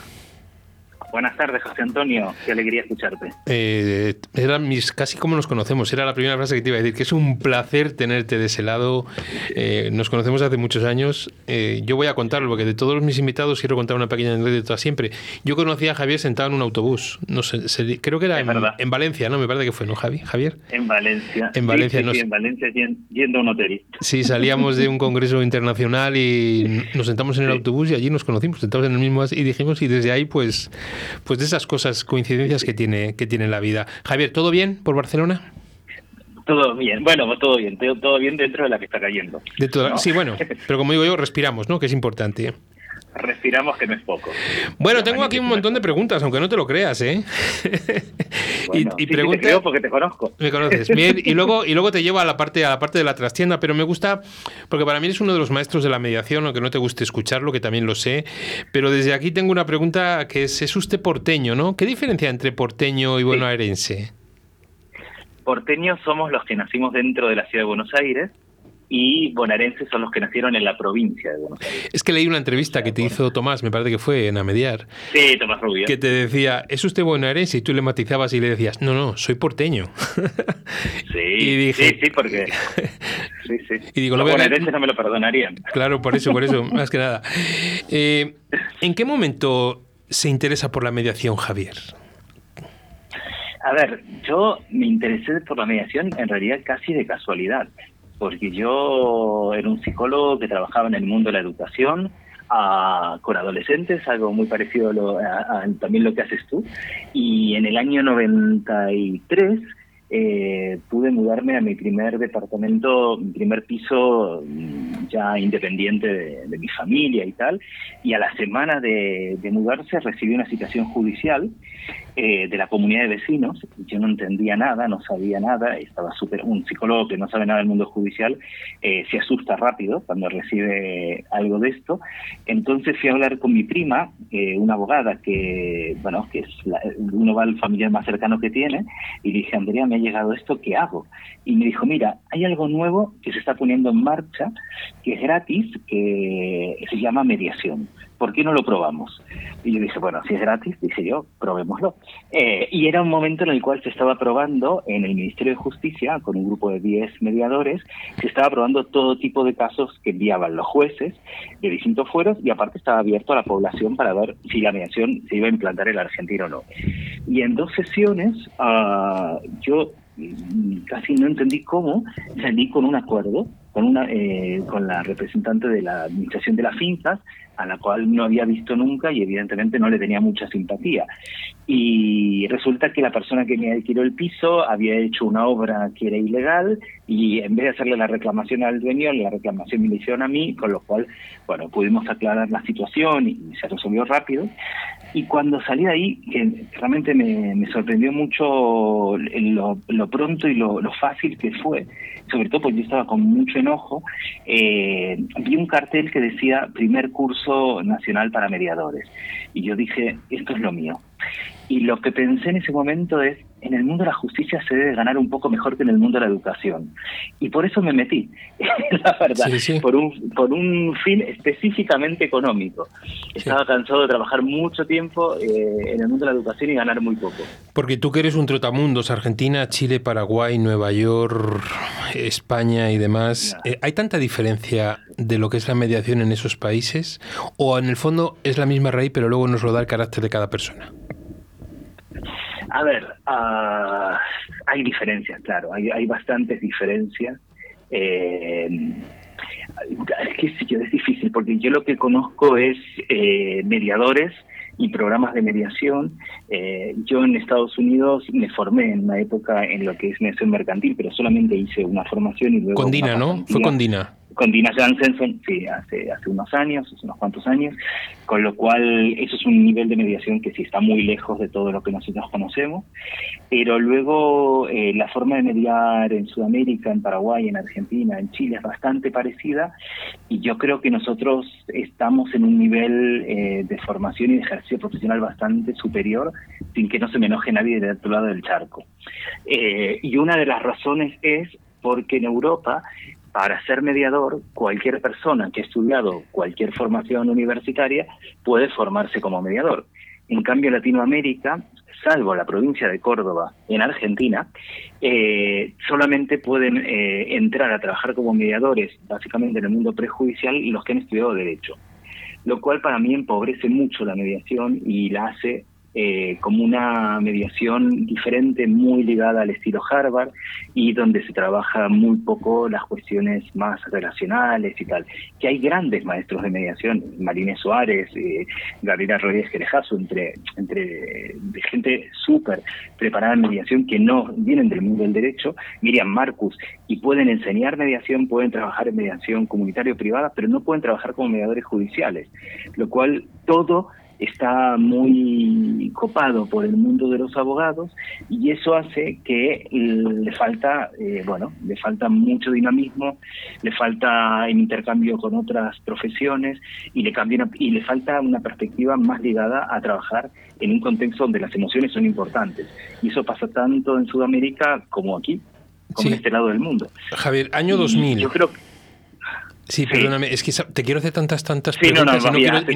Buenas tardes, José Antonio. Qué alegría escucharte. Eh, era mis, casi como nos conocemos. Era la primera frase que te iba a decir, que es un placer tenerte de ese lado. Eh, nos conocemos hace muchos años. Eh, yo voy a contarlo, porque de todos mis invitados quiero contar una pequeña anécdota siempre. Yo conocí a Javier sentado en un autobús. No sé, se- creo que era en, Valencia, ¿no? Me parece que fue, ¿no, Javi? Javier. En Valencia. En Valencia Sí, sí, nos- sí, en Valencia yen- yendo a un hotel. Sí, salíamos de un congreso internacional y nos sentamos en el autobús y allí nos conocimos, sentados en el mismo y dijimos y desde ahí pues pues de esas cosas, coincidencias que tiene que tiene la vida. Javier, ¿todo bien por Barcelona? Todo bien. Bueno, pues todo bien. Todo, todo bien dentro de la que está cayendo. De toda- ¿No? Sí, bueno, pero como digo yo, respiramos, ¿no? Que es importante. Respiramos que no es poco. Bueno, tengo aquí un montón de preguntas, aunque no te lo creas, ¿eh? Bueno, y, y sí, sí, pregunta- te creo porque te conozco. Me conoces. Bien, y luego, y luego te llevo a la parte, a la parte de la trastienda, pero me gusta, porque para mí eres uno de los maestros de la mediación, aunque no te guste escucharlo, que también lo sé. Pero desde aquí tengo una pregunta que es, es usted porteño, ¿no? ¿Qué diferencia entre porteño y bonaerense? Porteños somos los que nacimos dentro de la ciudad de Buenos Aires y bonaerenses son los que nacieron en la provincia de Buenos Aires. Es que leí una entrevista que te hizo Tomás, me parece que fue en Amediar, Sí, Tomás Rubio. que te decía, ¿es usted bonaerense? Y tú le matizabas y le decías, no, no, soy porteño. Sí, Y dije- sí, sí, porque... Sí, sí. Y digo, los a- bonaerenses no me lo perdonarían. Claro, por eso, por eso, más que nada. Eh, ¿En qué momento se interesa por la mediación, Javier? A ver, yo me interesé por la mediación en realidad casi de casualidad, porque yo era un psicólogo que trabajaba en el mundo de la educación ah, con adolescentes, algo muy parecido a, lo- a- a también lo que haces tú, y en el año 93 eh, pude mudarme a mi primer departamento, mi primer piso mm, ya independiente de, de mi familia y tal, y a la semana de, de mudarse recibí una citación judicial eh, de la comunidad de vecinos. Yo no entendía nada, no sabía nada, estaba súper. Un psicólogo que no sabe nada del mundo judicial eh, se asusta rápido cuando recibe algo de esto. Entonces fui a hablar con mi prima, eh, una abogada que, bueno, que es la- uno va al familiar más cercano que tiene, y dije, Andrea, me ha llegado esto, ¿qué hago? Y me dijo, mira, hay algo nuevo que se está poniendo en marcha, que es gratis, que se llama mediación. ¿Por qué no lo probamos? Y yo dije, bueno, si es gratis, dije yo, probémoslo. Eh, y era un momento en el cual se estaba probando en el Ministerio de Justicia, con un grupo de 10 mediadores, se estaba probando todo tipo de casos que enviaban los jueces de distintos fueros y aparte estaba abierto a la población para ver si la mediación se iba a implantar en la Argentina o no. Y en dos sesiones ah, yo mm, casi no entendí cómo salí con un acuerdo con una eh, con la representante de la administración de las fincas a la cual no había visto nunca y evidentemente no le tenía mucha simpatía y resulta que la persona que me alquiló el piso había hecho una obra que era ilegal y en vez de hacerle la reclamación al dueño, la reclamación me la hicieron a mí, con lo cual, bueno, pudimos aclarar la situación y se resolvió rápido. Y cuando salí de ahí, que realmente me, sorprendió mucho lo, pronto y lo, lo fácil que fue, sobre todo porque yo estaba con mucho enojo, eh, vi un cartel que decía primer curso nacional para mediadores. Y yo dije, esto es lo mío. Y lo que pensé en ese momento es, en el mundo de la justicia se debe ganar un poco mejor que en el mundo de la educación. Y por eso me metí, la verdad, Sí, sí. Por, un, por un fin específicamente económico. Estaba cansado de trabajar mucho tiempo eh, en el mundo de la educación y ganar muy poco. Porque tú que eres un trotamundos, Argentina, Chile, Paraguay, Nueva York, España y demás, eh, ¿hay tanta diferencia de lo que es la mediación en esos países? ¿O en el fondo es la misma raíz, pero luego nos lo da el carácter de cada persona? A ver, ah, hay diferencias, claro, hay, hay bastantes diferencias. Eh, es que sí, es difícil, porque yo lo que conozco es eh, mediadores y programas de mediación. Eh, yo en Estados Unidos me formé en una época en lo que es mediación mercantil, pero solamente hice una formación y luego... Con Dina, ¿no? Fue con Dina con Dina Jansen, sí, hace, hace unos años, hace unos cuantos años, con lo cual eso es un nivel de mediación que sí está muy lejos de todo lo que nosotros conocemos, pero luego eh, la forma de mediar en Sudamérica, en Paraguay, en Argentina, en Chile es bastante parecida y yo creo que nosotros estamos en un nivel eh, de formación y de ejercicio profesional bastante superior sin que no se me enoje nadie del otro lado del charco. Eh, y una de las razones es porque en Europa para ser mediador, cualquier persona que ha estudiado cualquier formación universitaria puede formarse como mediador. En cambio, en Latinoamérica, salvo la provincia de Córdoba, en Argentina, eh, solamente pueden eh, entrar a trabajar como mediadores, básicamente en el mundo prejudicial, los que han estudiado Derecho. Lo cual para mí empobrece mucho la mediación y la hace eh, como una mediación diferente, muy ligada al estilo Harvard y donde se trabaja muy poco las cuestiones más relacionales y tal. Que hay grandes maestros de mediación, Marínez Suárez, eh, Gabriela Rodríguez Querejazo, entre, entre gente súper preparada en mediación que no vienen del mundo del derecho, Miriam Marcus, y pueden enseñar mediación, pueden trabajar en mediación comunitaria o privada, pero no pueden trabajar como mediadores judiciales, lo cual todo está muy copado por el mundo de los abogados y eso hace que le falta, eh, bueno, le falta mucho dinamismo, le falta intercambio con otras profesiones y le cambia y le falta una perspectiva más ligada a trabajar en un contexto donde las emociones son importantes y eso pasa tanto en Sudamérica como aquí, como en este lado del mundo. Javier, año 2000. yo creo que Sí, perdóname, es que te quiero hacer tantas, tantas preguntas y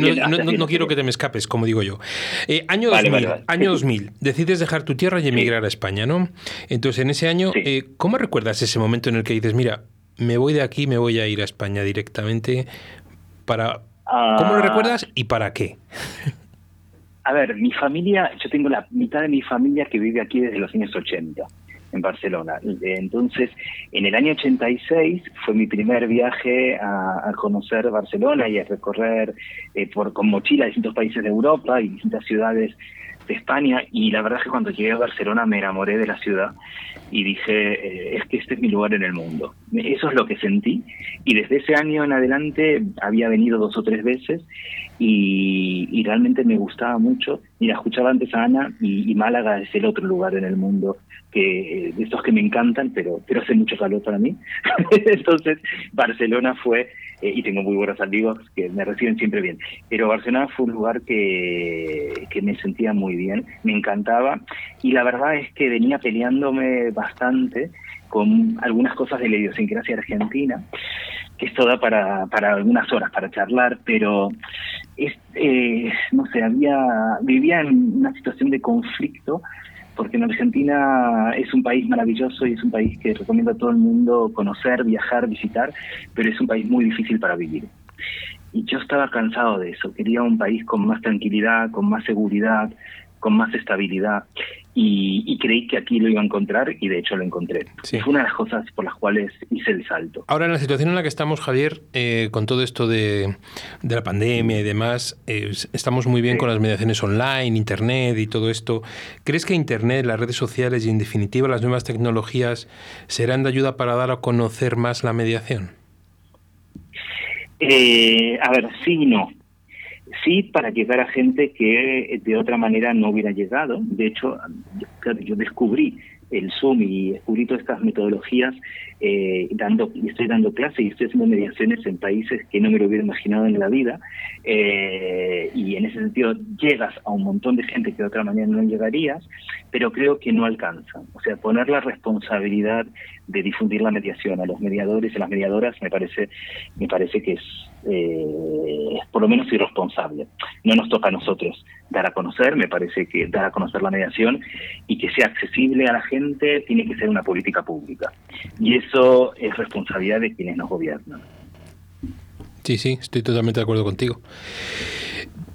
no, quiero, que te me escapes, como digo yo. Eh, año 2000, año 2000, decides dejar tu tierra y emigrar a España, ¿no? Entonces, en ese año, eh, ¿cómo recuerdas ese momento en el que dices, mira, me voy de aquí, me voy a ir a España directamente para... ¿Cómo lo ah. recuerdas y para qué? A ver, mi familia, yo tengo la mitad de mi familia que vive aquí desde los años 80 en Barcelona. Entonces, en el año 86 fue mi primer viaje a, conocer Barcelona y a recorrer eh, por con mochila distintos países de Europa y distintas ciudades de España y la verdad es que cuando llegué a Barcelona me enamoré de la ciudad y dije, eh, es que este es mi lugar en el mundo. Eso es lo que sentí y desde ese año en adelante había venido dos o tres veces y, realmente me gustaba mucho. Mira, escuchaba antes a Ana y, Málaga es el otro lugar en el mundo que de estos que me encantan, pero, pero hace mucho calor para mí. Entonces, Barcelona fue eh, y tengo muy buenos amigos que me reciben siempre bien. Pero Barcelona fue un lugar que, que me sentía muy bien, me encantaba y la verdad es que venía peleándome bastante con algunas cosas de la idiosincrasia argentina, que esto da para, para algunas horas para charlar, pero es, eh, no sé, había vivía en una situación de conflicto porque en Argentina es un país maravilloso y es un país que recomiendo a todo el mundo conocer, viajar, visitar, pero es un país muy difícil para vivir. Y yo estaba cansado de eso, quería un país con más tranquilidad, con más seguridad, con más estabilidad y, creí que aquí lo iba a encontrar y de hecho lo encontré. Fue una de las cosas por las cuales hice el salto. Ahora, en la situación en la que estamos, Javier, eh, con todo esto de, la pandemia y demás, eh, estamos muy bien con las mediaciones online, Internet y todo esto. ¿Crees que Internet, las redes sociales y en definitiva las nuevas tecnologías serán de ayuda para dar a conocer más la mediación? Eh, a ver, sí y no sí para llegar a gente que de otra manera no hubiera llegado. De hecho, yo descubrí el Zoom y descubrí todas estas metodologías eh, dando estoy dando clases y estoy haciendo mediaciones en países que no me lo hubiera imaginado en la vida eh, y en ese sentido llegas a un montón de gente que de otra manera no llegarías pero creo que no alcanza o sea poner la responsabilidad de difundir la mediación a los mediadores y las mediadoras me parece me parece que es eh, por lo menos irresponsable no nos toca a nosotros dar a conocer me parece que dar a conocer la mediación y que sea accesible a la gente tiene que ser una política pública y eso es responsabilidad de quienes nos gobiernan. Sí, sí, estoy totalmente de acuerdo contigo.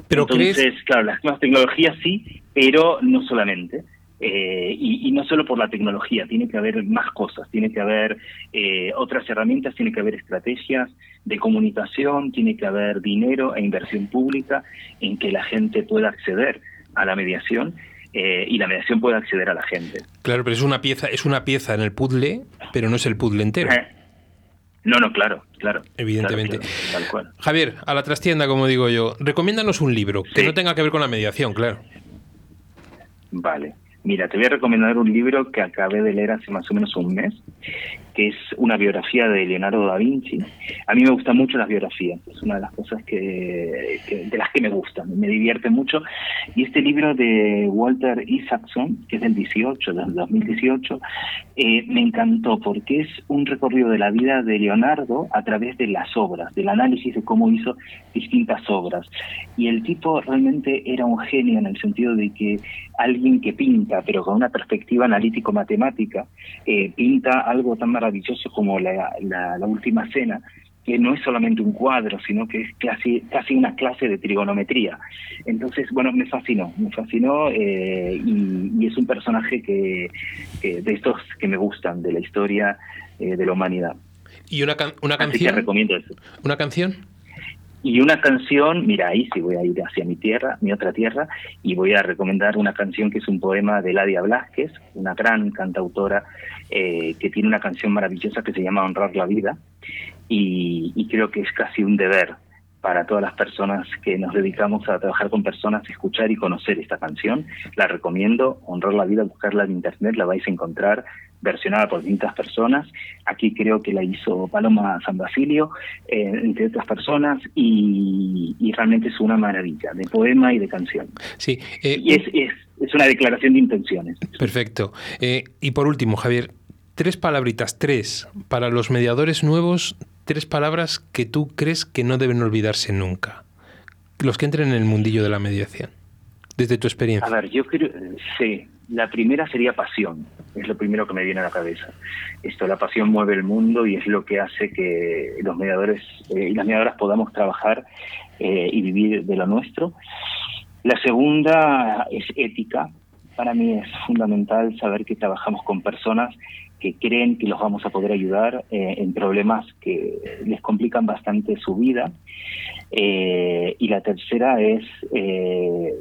Pero Entonces, claro, las nuevas tecnologías sí, pero no solamente. Eh, y, y, no solo por la tecnología, tiene que haber más cosas, tiene que haber eh, otras herramientas, tiene que haber estrategias de comunicación, tiene que haber dinero e inversión pública en que la gente pueda acceder a la mediación eh, y la mediación pueda acceder a la gente. Claro, pero es una pieza, es una pieza en el puzzle, pero no es el puzzle entero. Eh, no, no, claro, claro. Evidentemente. claro, claro, tal cual. Javier, a la trastienda, como digo yo, recomiéndanos un libro que no tenga que ver con la mediación, claro. Vale. Mira, te voy a recomendar un libro que acabé de leer hace más o menos un mes, que es una biografía de Leonardo da Vinci. A mí me gustan mucho las biografías, es una de las cosas que, que- de las que me gustan, me divierte mucho. Y este libro de Walter Isaacson, que es del 18, del 2018, eh, me encantó porque es un recorrido de la vida de Leonardo a través de las obras, del análisis de cómo hizo distintas obras. Y el tipo realmente era un genio en el sentido de que alguien que pinta, pero con una perspectiva analítico-matemática, eh, pinta algo tan maravilloso como la, la- la última cena, que no es solamente un cuadro, sino que es casi, casi una clase de trigonometría. Entonces, bueno, me fascinó, me fascinó eh, y, y es un personaje que, que de estos que me gustan, de la historia eh, de la humanidad. ¿Y una, can- una Así que canción? recomiendo eso. ¿Una canción? Y una canción, mira, ahí sí voy a ir hacia mi tierra, mi otra tierra, y voy a recomendar una canción que es un poema de Ladia Blasquez, una gran cantautora eh, que tiene una canción maravillosa que se llama Honrar la vida, y, y creo que es casi un deber para todas las personas que nos dedicamos a trabajar con personas, escuchar y conocer esta canción. La recomiendo, Honrar la vida, buscarla en internet, la vais a encontrar versionada por distintas personas. Aquí creo que la hizo Paloma San Basilio, eh, entre otras personas, y, y realmente es una maravilla de poema y de canción. Sí. eh, Y es, es, es una declaración de intenciones. Perfecto. Eh, y por último, Javier, tres palabritas, tres, para los mediadores nuevos, tres palabras que tú crees que no deben olvidarse nunca. Los que entren en el mundillo de la mediación, desde tu A experiencia. ver, yo creo, sí, la primera sería pasión, es lo primero que me viene a la cabeza. Esto, la pasión mueve el mundo y es lo que hace que los mediadores eh, y las mediadoras podamos trabajar eh, y vivir de lo nuestro. La segunda es ética. Para mí es fundamental saber que trabajamos con personas que creen que los vamos a poder ayudar eh, en problemas que les complican bastante su vida. Eh, y la tercera es eh,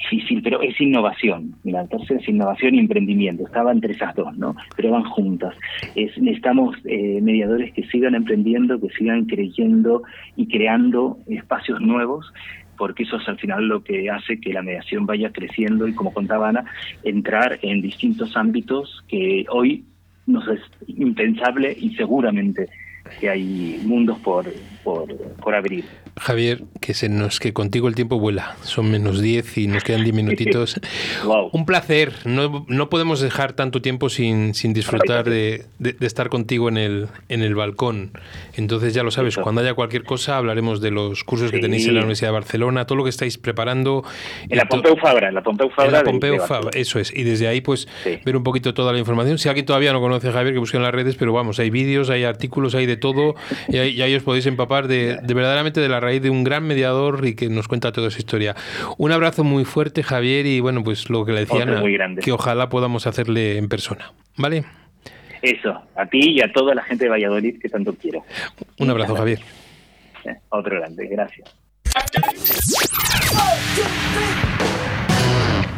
difícil, pero es innovación. La tercera es innovación y emprendimiento. Estaba entre esas dos, ¿no? Pero van juntas. Es, necesitamos eh, mediadores que sigan emprendiendo, que sigan creyendo y creando espacios nuevos porque eso es al final lo que hace que la mediación vaya creciendo y, como contaba Ana, entrar en distintos ámbitos que hoy nos es impensable y seguramente que hay mundos por, por, por abrir. Javier, que se nos que contigo el tiempo vuela. Son menos 10 y nos quedan 10 minutitos. Wow. Un placer. No, no podemos dejar tanto tiempo sin, sin disfrutar de, de- de estar contigo en el, en el balcón. Entonces ya lo sabes, Eso. cuando haya cualquier cosa hablaremos de los cursos que Sí. tenéis en la Universidad de Barcelona, todo lo que estáis preparando. En la Pompeu Fabra, en la Pompeu Fabra. en la Pompeu de Fabra, eso es. Y desde ahí, pues, Sí. ver un poquito toda la información. Si alguien todavía no conoce a Javier, que busque en las redes, pero vamos, hay vídeos, hay artículos, hay de todo. Y ahí, y ahí os podéis empapar de, de verdaderamente de la raíz de un gran mediador y que nos cuenta toda esa historia. Un abrazo muy fuerte, Javier, y bueno, pues lo que le decía Ana, que ojalá podamos hacerle en persona. ¿Vale? Eso, a ti y a toda la gente de Valladolid que tanto quiero. Un abrazo, Javier. Eh, Otro grande, gracias.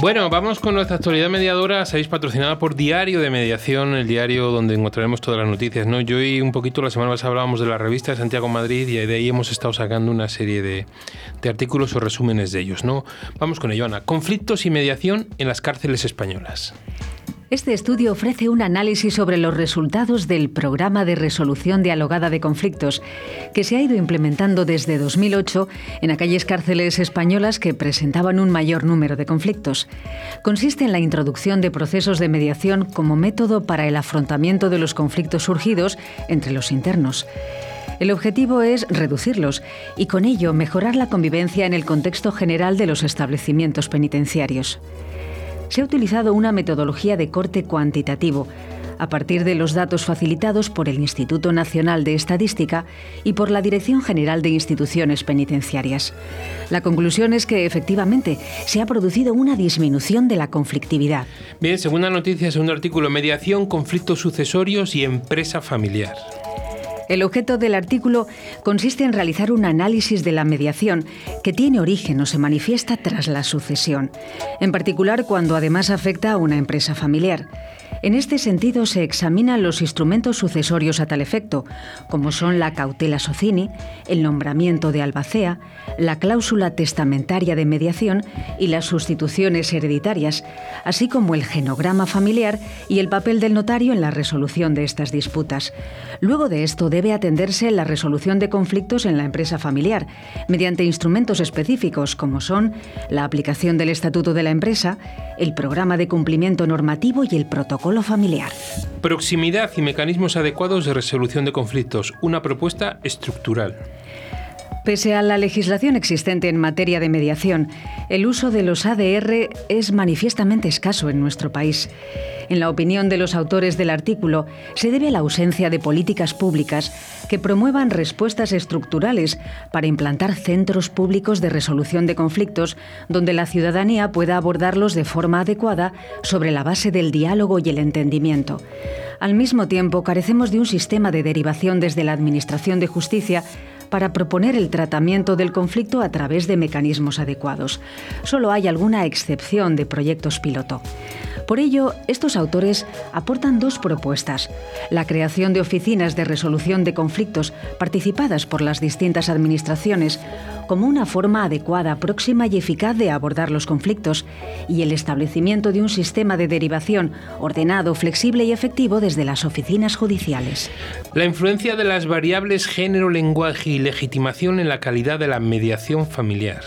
Bueno, vamos con nuestra actualidad mediadora. Sabéis, patrocinada por Diario de Mediación, el diario donde encontraremos todas las noticias. ¿no? Yo y un poquito la semana pasada hablábamos de la revista de Santiago Madrid y de ahí hemos estado sacando una serie de, de artículos o resúmenes de ellos. ¿no? Vamos con ello, Ana. Conflictos y mediación en las cárceles españolas. Este estudio ofrece un análisis sobre los resultados del programa de resolución dialogada de conflictos que se ha ido implementando desde 2008 en aquellas cárceles españolas que presentaban un mayor número de conflictos. Consiste en la introducción de procesos de mediación como método para el afrontamiento de los conflictos surgidos entre los internos. El objetivo es reducirlos y con ello mejorar la convivencia en el contexto general de los establecimientos penitenciarios se ha utilizado una metodología de corte cuantitativo, a partir de los datos facilitados por el Instituto Nacional de Estadística y por la Dirección General de Instituciones Penitenciarias. La conclusión es que efectivamente se ha producido una disminución de la conflictividad. Bien, segunda noticia, segundo artículo, mediación, conflictos sucesorios y empresa familiar. El objeto del artículo consiste en realizar un análisis de la mediación que tiene origen o se manifiesta tras la sucesión, en particular cuando además afecta a una empresa familiar. En este sentido, se examinan los instrumentos sucesorios a tal efecto, como son la cautela socini, el nombramiento de albacea, la cláusula testamentaria de mediación y las sustituciones hereditarias, así como el genograma familiar y el papel del notario en la resolución de estas disputas. Luego de esto debe atenderse la resolución de conflictos en la empresa familiar, mediante instrumentos específicos como son la aplicación del estatuto de la empresa, el programa de cumplimiento normativo y el protocolo familiar. Proximidad y mecanismos adecuados de resolución de conflictos. Una propuesta estructural. Pese a la legislación existente en materia de mediación, el uso de los ADR es manifiestamente escaso en nuestro país. En la opinión de los autores del artículo, se debe a la ausencia de políticas públicas que promuevan respuestas estructurales para implantar centros públicos de resolución de conflictos donde la ciudadanía pueda abordarlos de forma adecuada sobre la base del diálogo y el entendimiento. Al mismo tiempo, carecemos de un sistema de derivación desde la Administración de Justicia para proponer el tratamiento del conflicto a través de mecanismos adecuados. Solo hay alguna excepción de proyectos piloto. Por ello, estos autores aportan dos propuestas. La creación de oficinas de resolución de conflictos participadas por las distintas administraciones como una forma adecuada, próxima y eficaz de abordar los conflictos y el establecimiento de un sistema de derivación ordenado, flexible y efectivo desde las oficinas judiciales. La influencia de las variables género, lenguaje y legitimación en la calidad de la mediación familiar.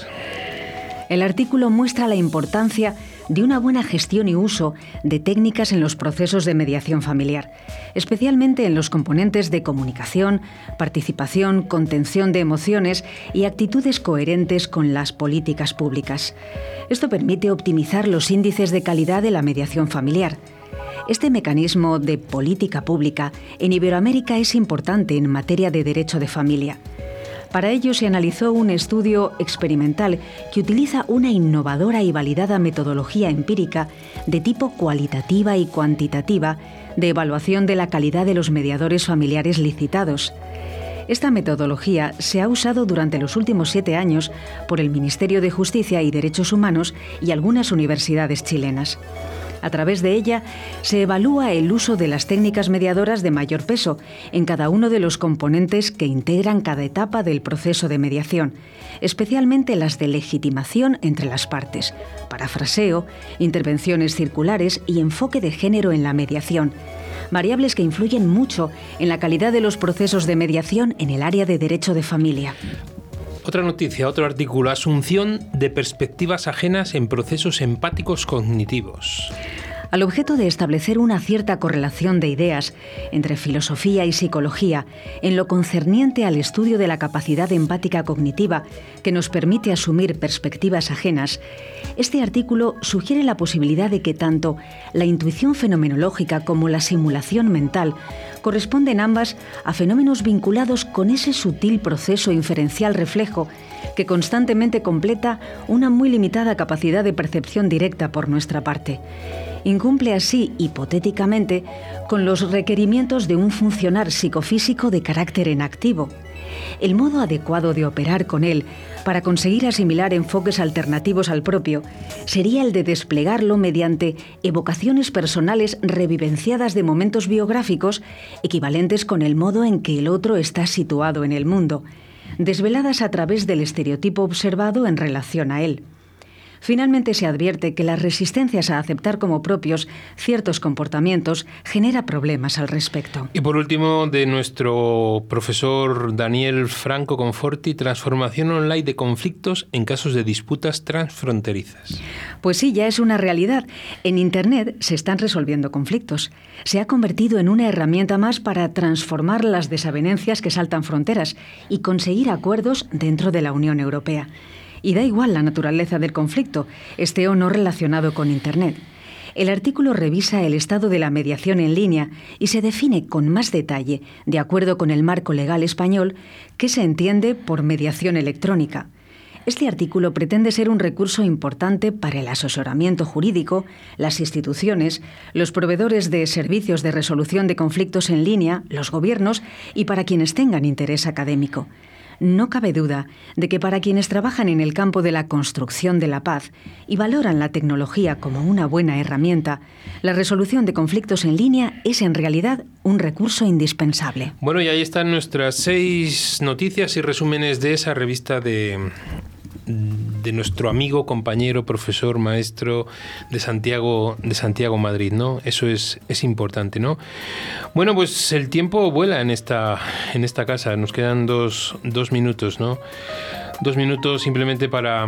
El artículo muestra la importancia de una buena gestión y uso de técnicas en los procesos de mediación familiar, especialmente en los componentes de comunicación, participación, contención de emociones y actitudes coherentes con las políticas públicas. Esto permite optimizar los índices de calidad de la mediación familiar. Este mecanismo de política pública en Iberoamérica es importante en materia de derecho de familia. Para ello se analizó un estudio experimental que utiliza una innovadora y validada metodología empírica de tipo cualitativa y cuantitativa de evaluación de la calidad de los mediadores familiares licitados. Esta metodología se ha usado durante los últimos siete años por el Ministerio de Justicia y Derechos Humanos y algunas universidades chilenas. A través de ella se evalúa el uso de las técnicas mediadoras de mayor peso en cada uno de los componentes que integran cada etapa del proceso de mediación, especialmente las de legitimación entre las partes, parafraseo, intervenciones circulares y enfoque de género en la mediación. Variables que influyen mucho en la calidad de los procesos de mediación en el área de derecho de familia. Otra noticia, otro artículo, asunción de perspectivas ajenas en procesos empáticos cognitivos al objeto de establecer una cierta correlación de ideas entre filosofía y psicología en lo concerniente al estudio de la capacidad empática cognitiva que nos permite asumir perspectivas ajenas, este artículo sugiere la posibilidad de que tanto la intuición fenomenológica como la simulación mental corresponden ambas a fenómenos vinculados con ese sutil proceso inferencial reflejo que constantemente completa una muy limitada capacidad de percepción directa por nuestra parte incumple así, hipotéticamente, con los requerimientos de un funcionar psicofísico de carácter inactivo. El modo adecuado de operar con él para conseguir asimilar enfoques alternativos al propio sería el de desplegarlo mediante evocaciones personales revivenciadas de momentos biográficos equivalentes con el modo en que el otro está situado en el mundo, desveladas a través del estereotipo observado en relación a él. Finalmente se advierte que las resistencias a aceptar como propios ciertos comportamientos genera problemas al respecto. Y por último, de nuestro profesor Daniel Franco Conforti, transformación online de conflictos en casos de disputas transfronterizas. Pues sí, ya es una realidad. En Internet se están resolviendo conflictos. Se ha convertido en una herramienta más para transformar las desavenencias que saltan fronteras y conseguir acuerdos dentro de la Unión Europea. Y da igual la naturaleza del conflicto, esté o no relacionado con Internet. El artículo revisa el estado de la mediación en línea y se define con más detalle, de acuerdo con el marco legal español, qué se entiende por mediación electrónica. Este artículo pretende ser un recurso importante para el asesoramiento jurídico, las instituciones, los proveedores de servicios de resolución de conflictos en línea, los gobiernos y para quienes tengan interés académico. No cabe duda de que para quienes trabajan en el campo de la construcción de la paz y valoran la tecnología como una buena herramienta, la resolución de conflictos en línea es en realidad un recurso indispensable. Bueno, y ahí están nuestras seis noticias y resúmenes de esa revista de de nuestro amigo, compañero, profesor, maestro de Santiago, de Santiago Madrid, ¿no? Eso es, es importante, ¿no? Bueno, pues el tiempo vuela en esta, en esta casa. Nos quedan dos, dos minutos, ¿no? Dos minutos simplemente para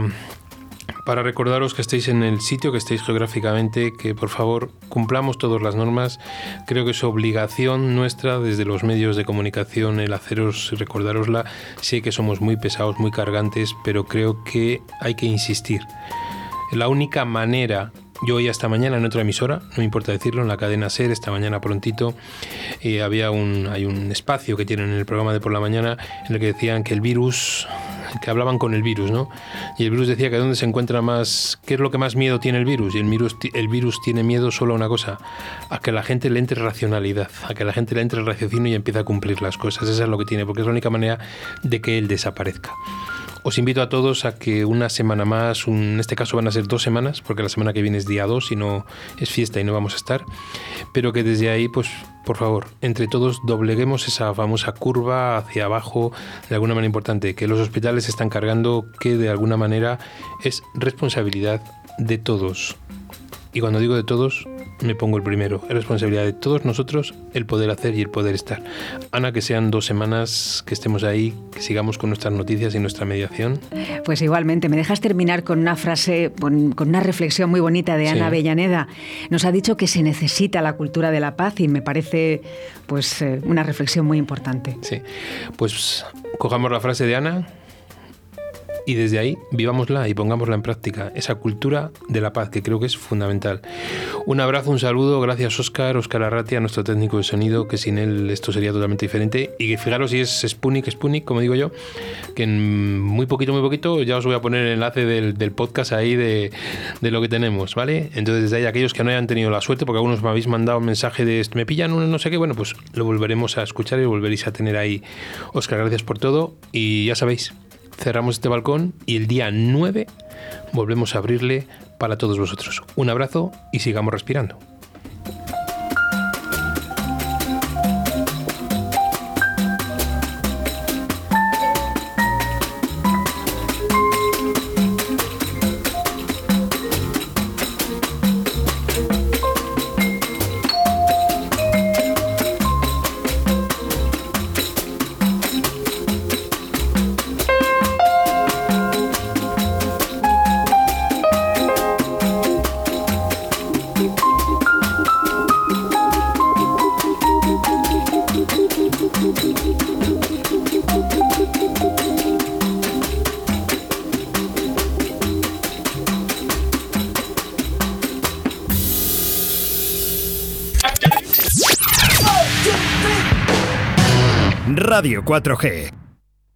para recordaros que estéis en el sitio, que estéis geográficamente, que por favor cumplamos todas las normas. Creo que es obligación nuestra desde los medios de comunicación el haceros recordarosla. Sé que somos muy pesados, muy cargantes, pero creo que hay que insistir. La única manera yo hoy hasta mañana en otra emisora, no me importa decirlo, en la cadena SER, esta mañana prontito, eh, había un, hay un espacio que tienen en el programa de por la mañana en el que decían que el virus, que hablaban con el virus, ¿no? Y el virus decía que dónde se encuentra más, qué es lo que más miedo tiene el virus. Y el virus, el virus tiene miedo solo a una cosa, a que la gente le entre racionalidad, a que la gente le entre raciocinio y empiece a cumplir las cosas. Eso es lo que tiene, porque es la única manera de que él desaparezca. Os invito a todos a que una semana más, en este caso van a ser dos semanas, porque la semana que viene es día 2 y no es fiesta y no vamos a estar, pero que desde ahí, pues por favor, entre todos dobleguemos esa famosa curva hacia abajo de alguna manera importante, que los hospitales están cargando, que de alguna manera es responsabilidad de todos. Y cuando digo de todos, me pongo el primero. Es responsabilidad de todos nosotros el poder hacer y el poder estar. Ana, que sean dos semanas que estemos ahí, que sigamos con nuestras noticias y nuestra mediación. Pues igualmente, me dejas terminar con una frase, con, una reflexión muy bonita de Ana Bellaneda. Nos ha dicho que se necesita la cultura de la paz y me parece pues eh, una reflexión muy importante. Sí, pues cojamos la frase de Ana y desde ahí vivámosla y pongámosla en práctica, esa cultura de la paz que creo que es fundamental. Un abrazo, un saludo, gracias Oscar, Oscar Arratia, nuestro técnico de sonido, que sin él esto sería totalmente diferente. Y que fijaros si es Spunik, Spunik, como digo yo, que en muy poquito, muy poquito ya os voy a poner el enlace del, podcast ahí de, de, lo que tenemos, ¿vale? Entonces desde ahí aquellos que no hayan tenido la suerte, porque algunos me habéis mandado un mensaje de me pillan uno no sé qué, bueno, pues lo volveremos a escuchar y lo volveréis a tener ahí. Oscar, gracias por todo y ya sabéis, cerramos este balcón y el día 9 volvemos a abrirle para todos vosotros. Un abrazo y sigamos respirando. 4G.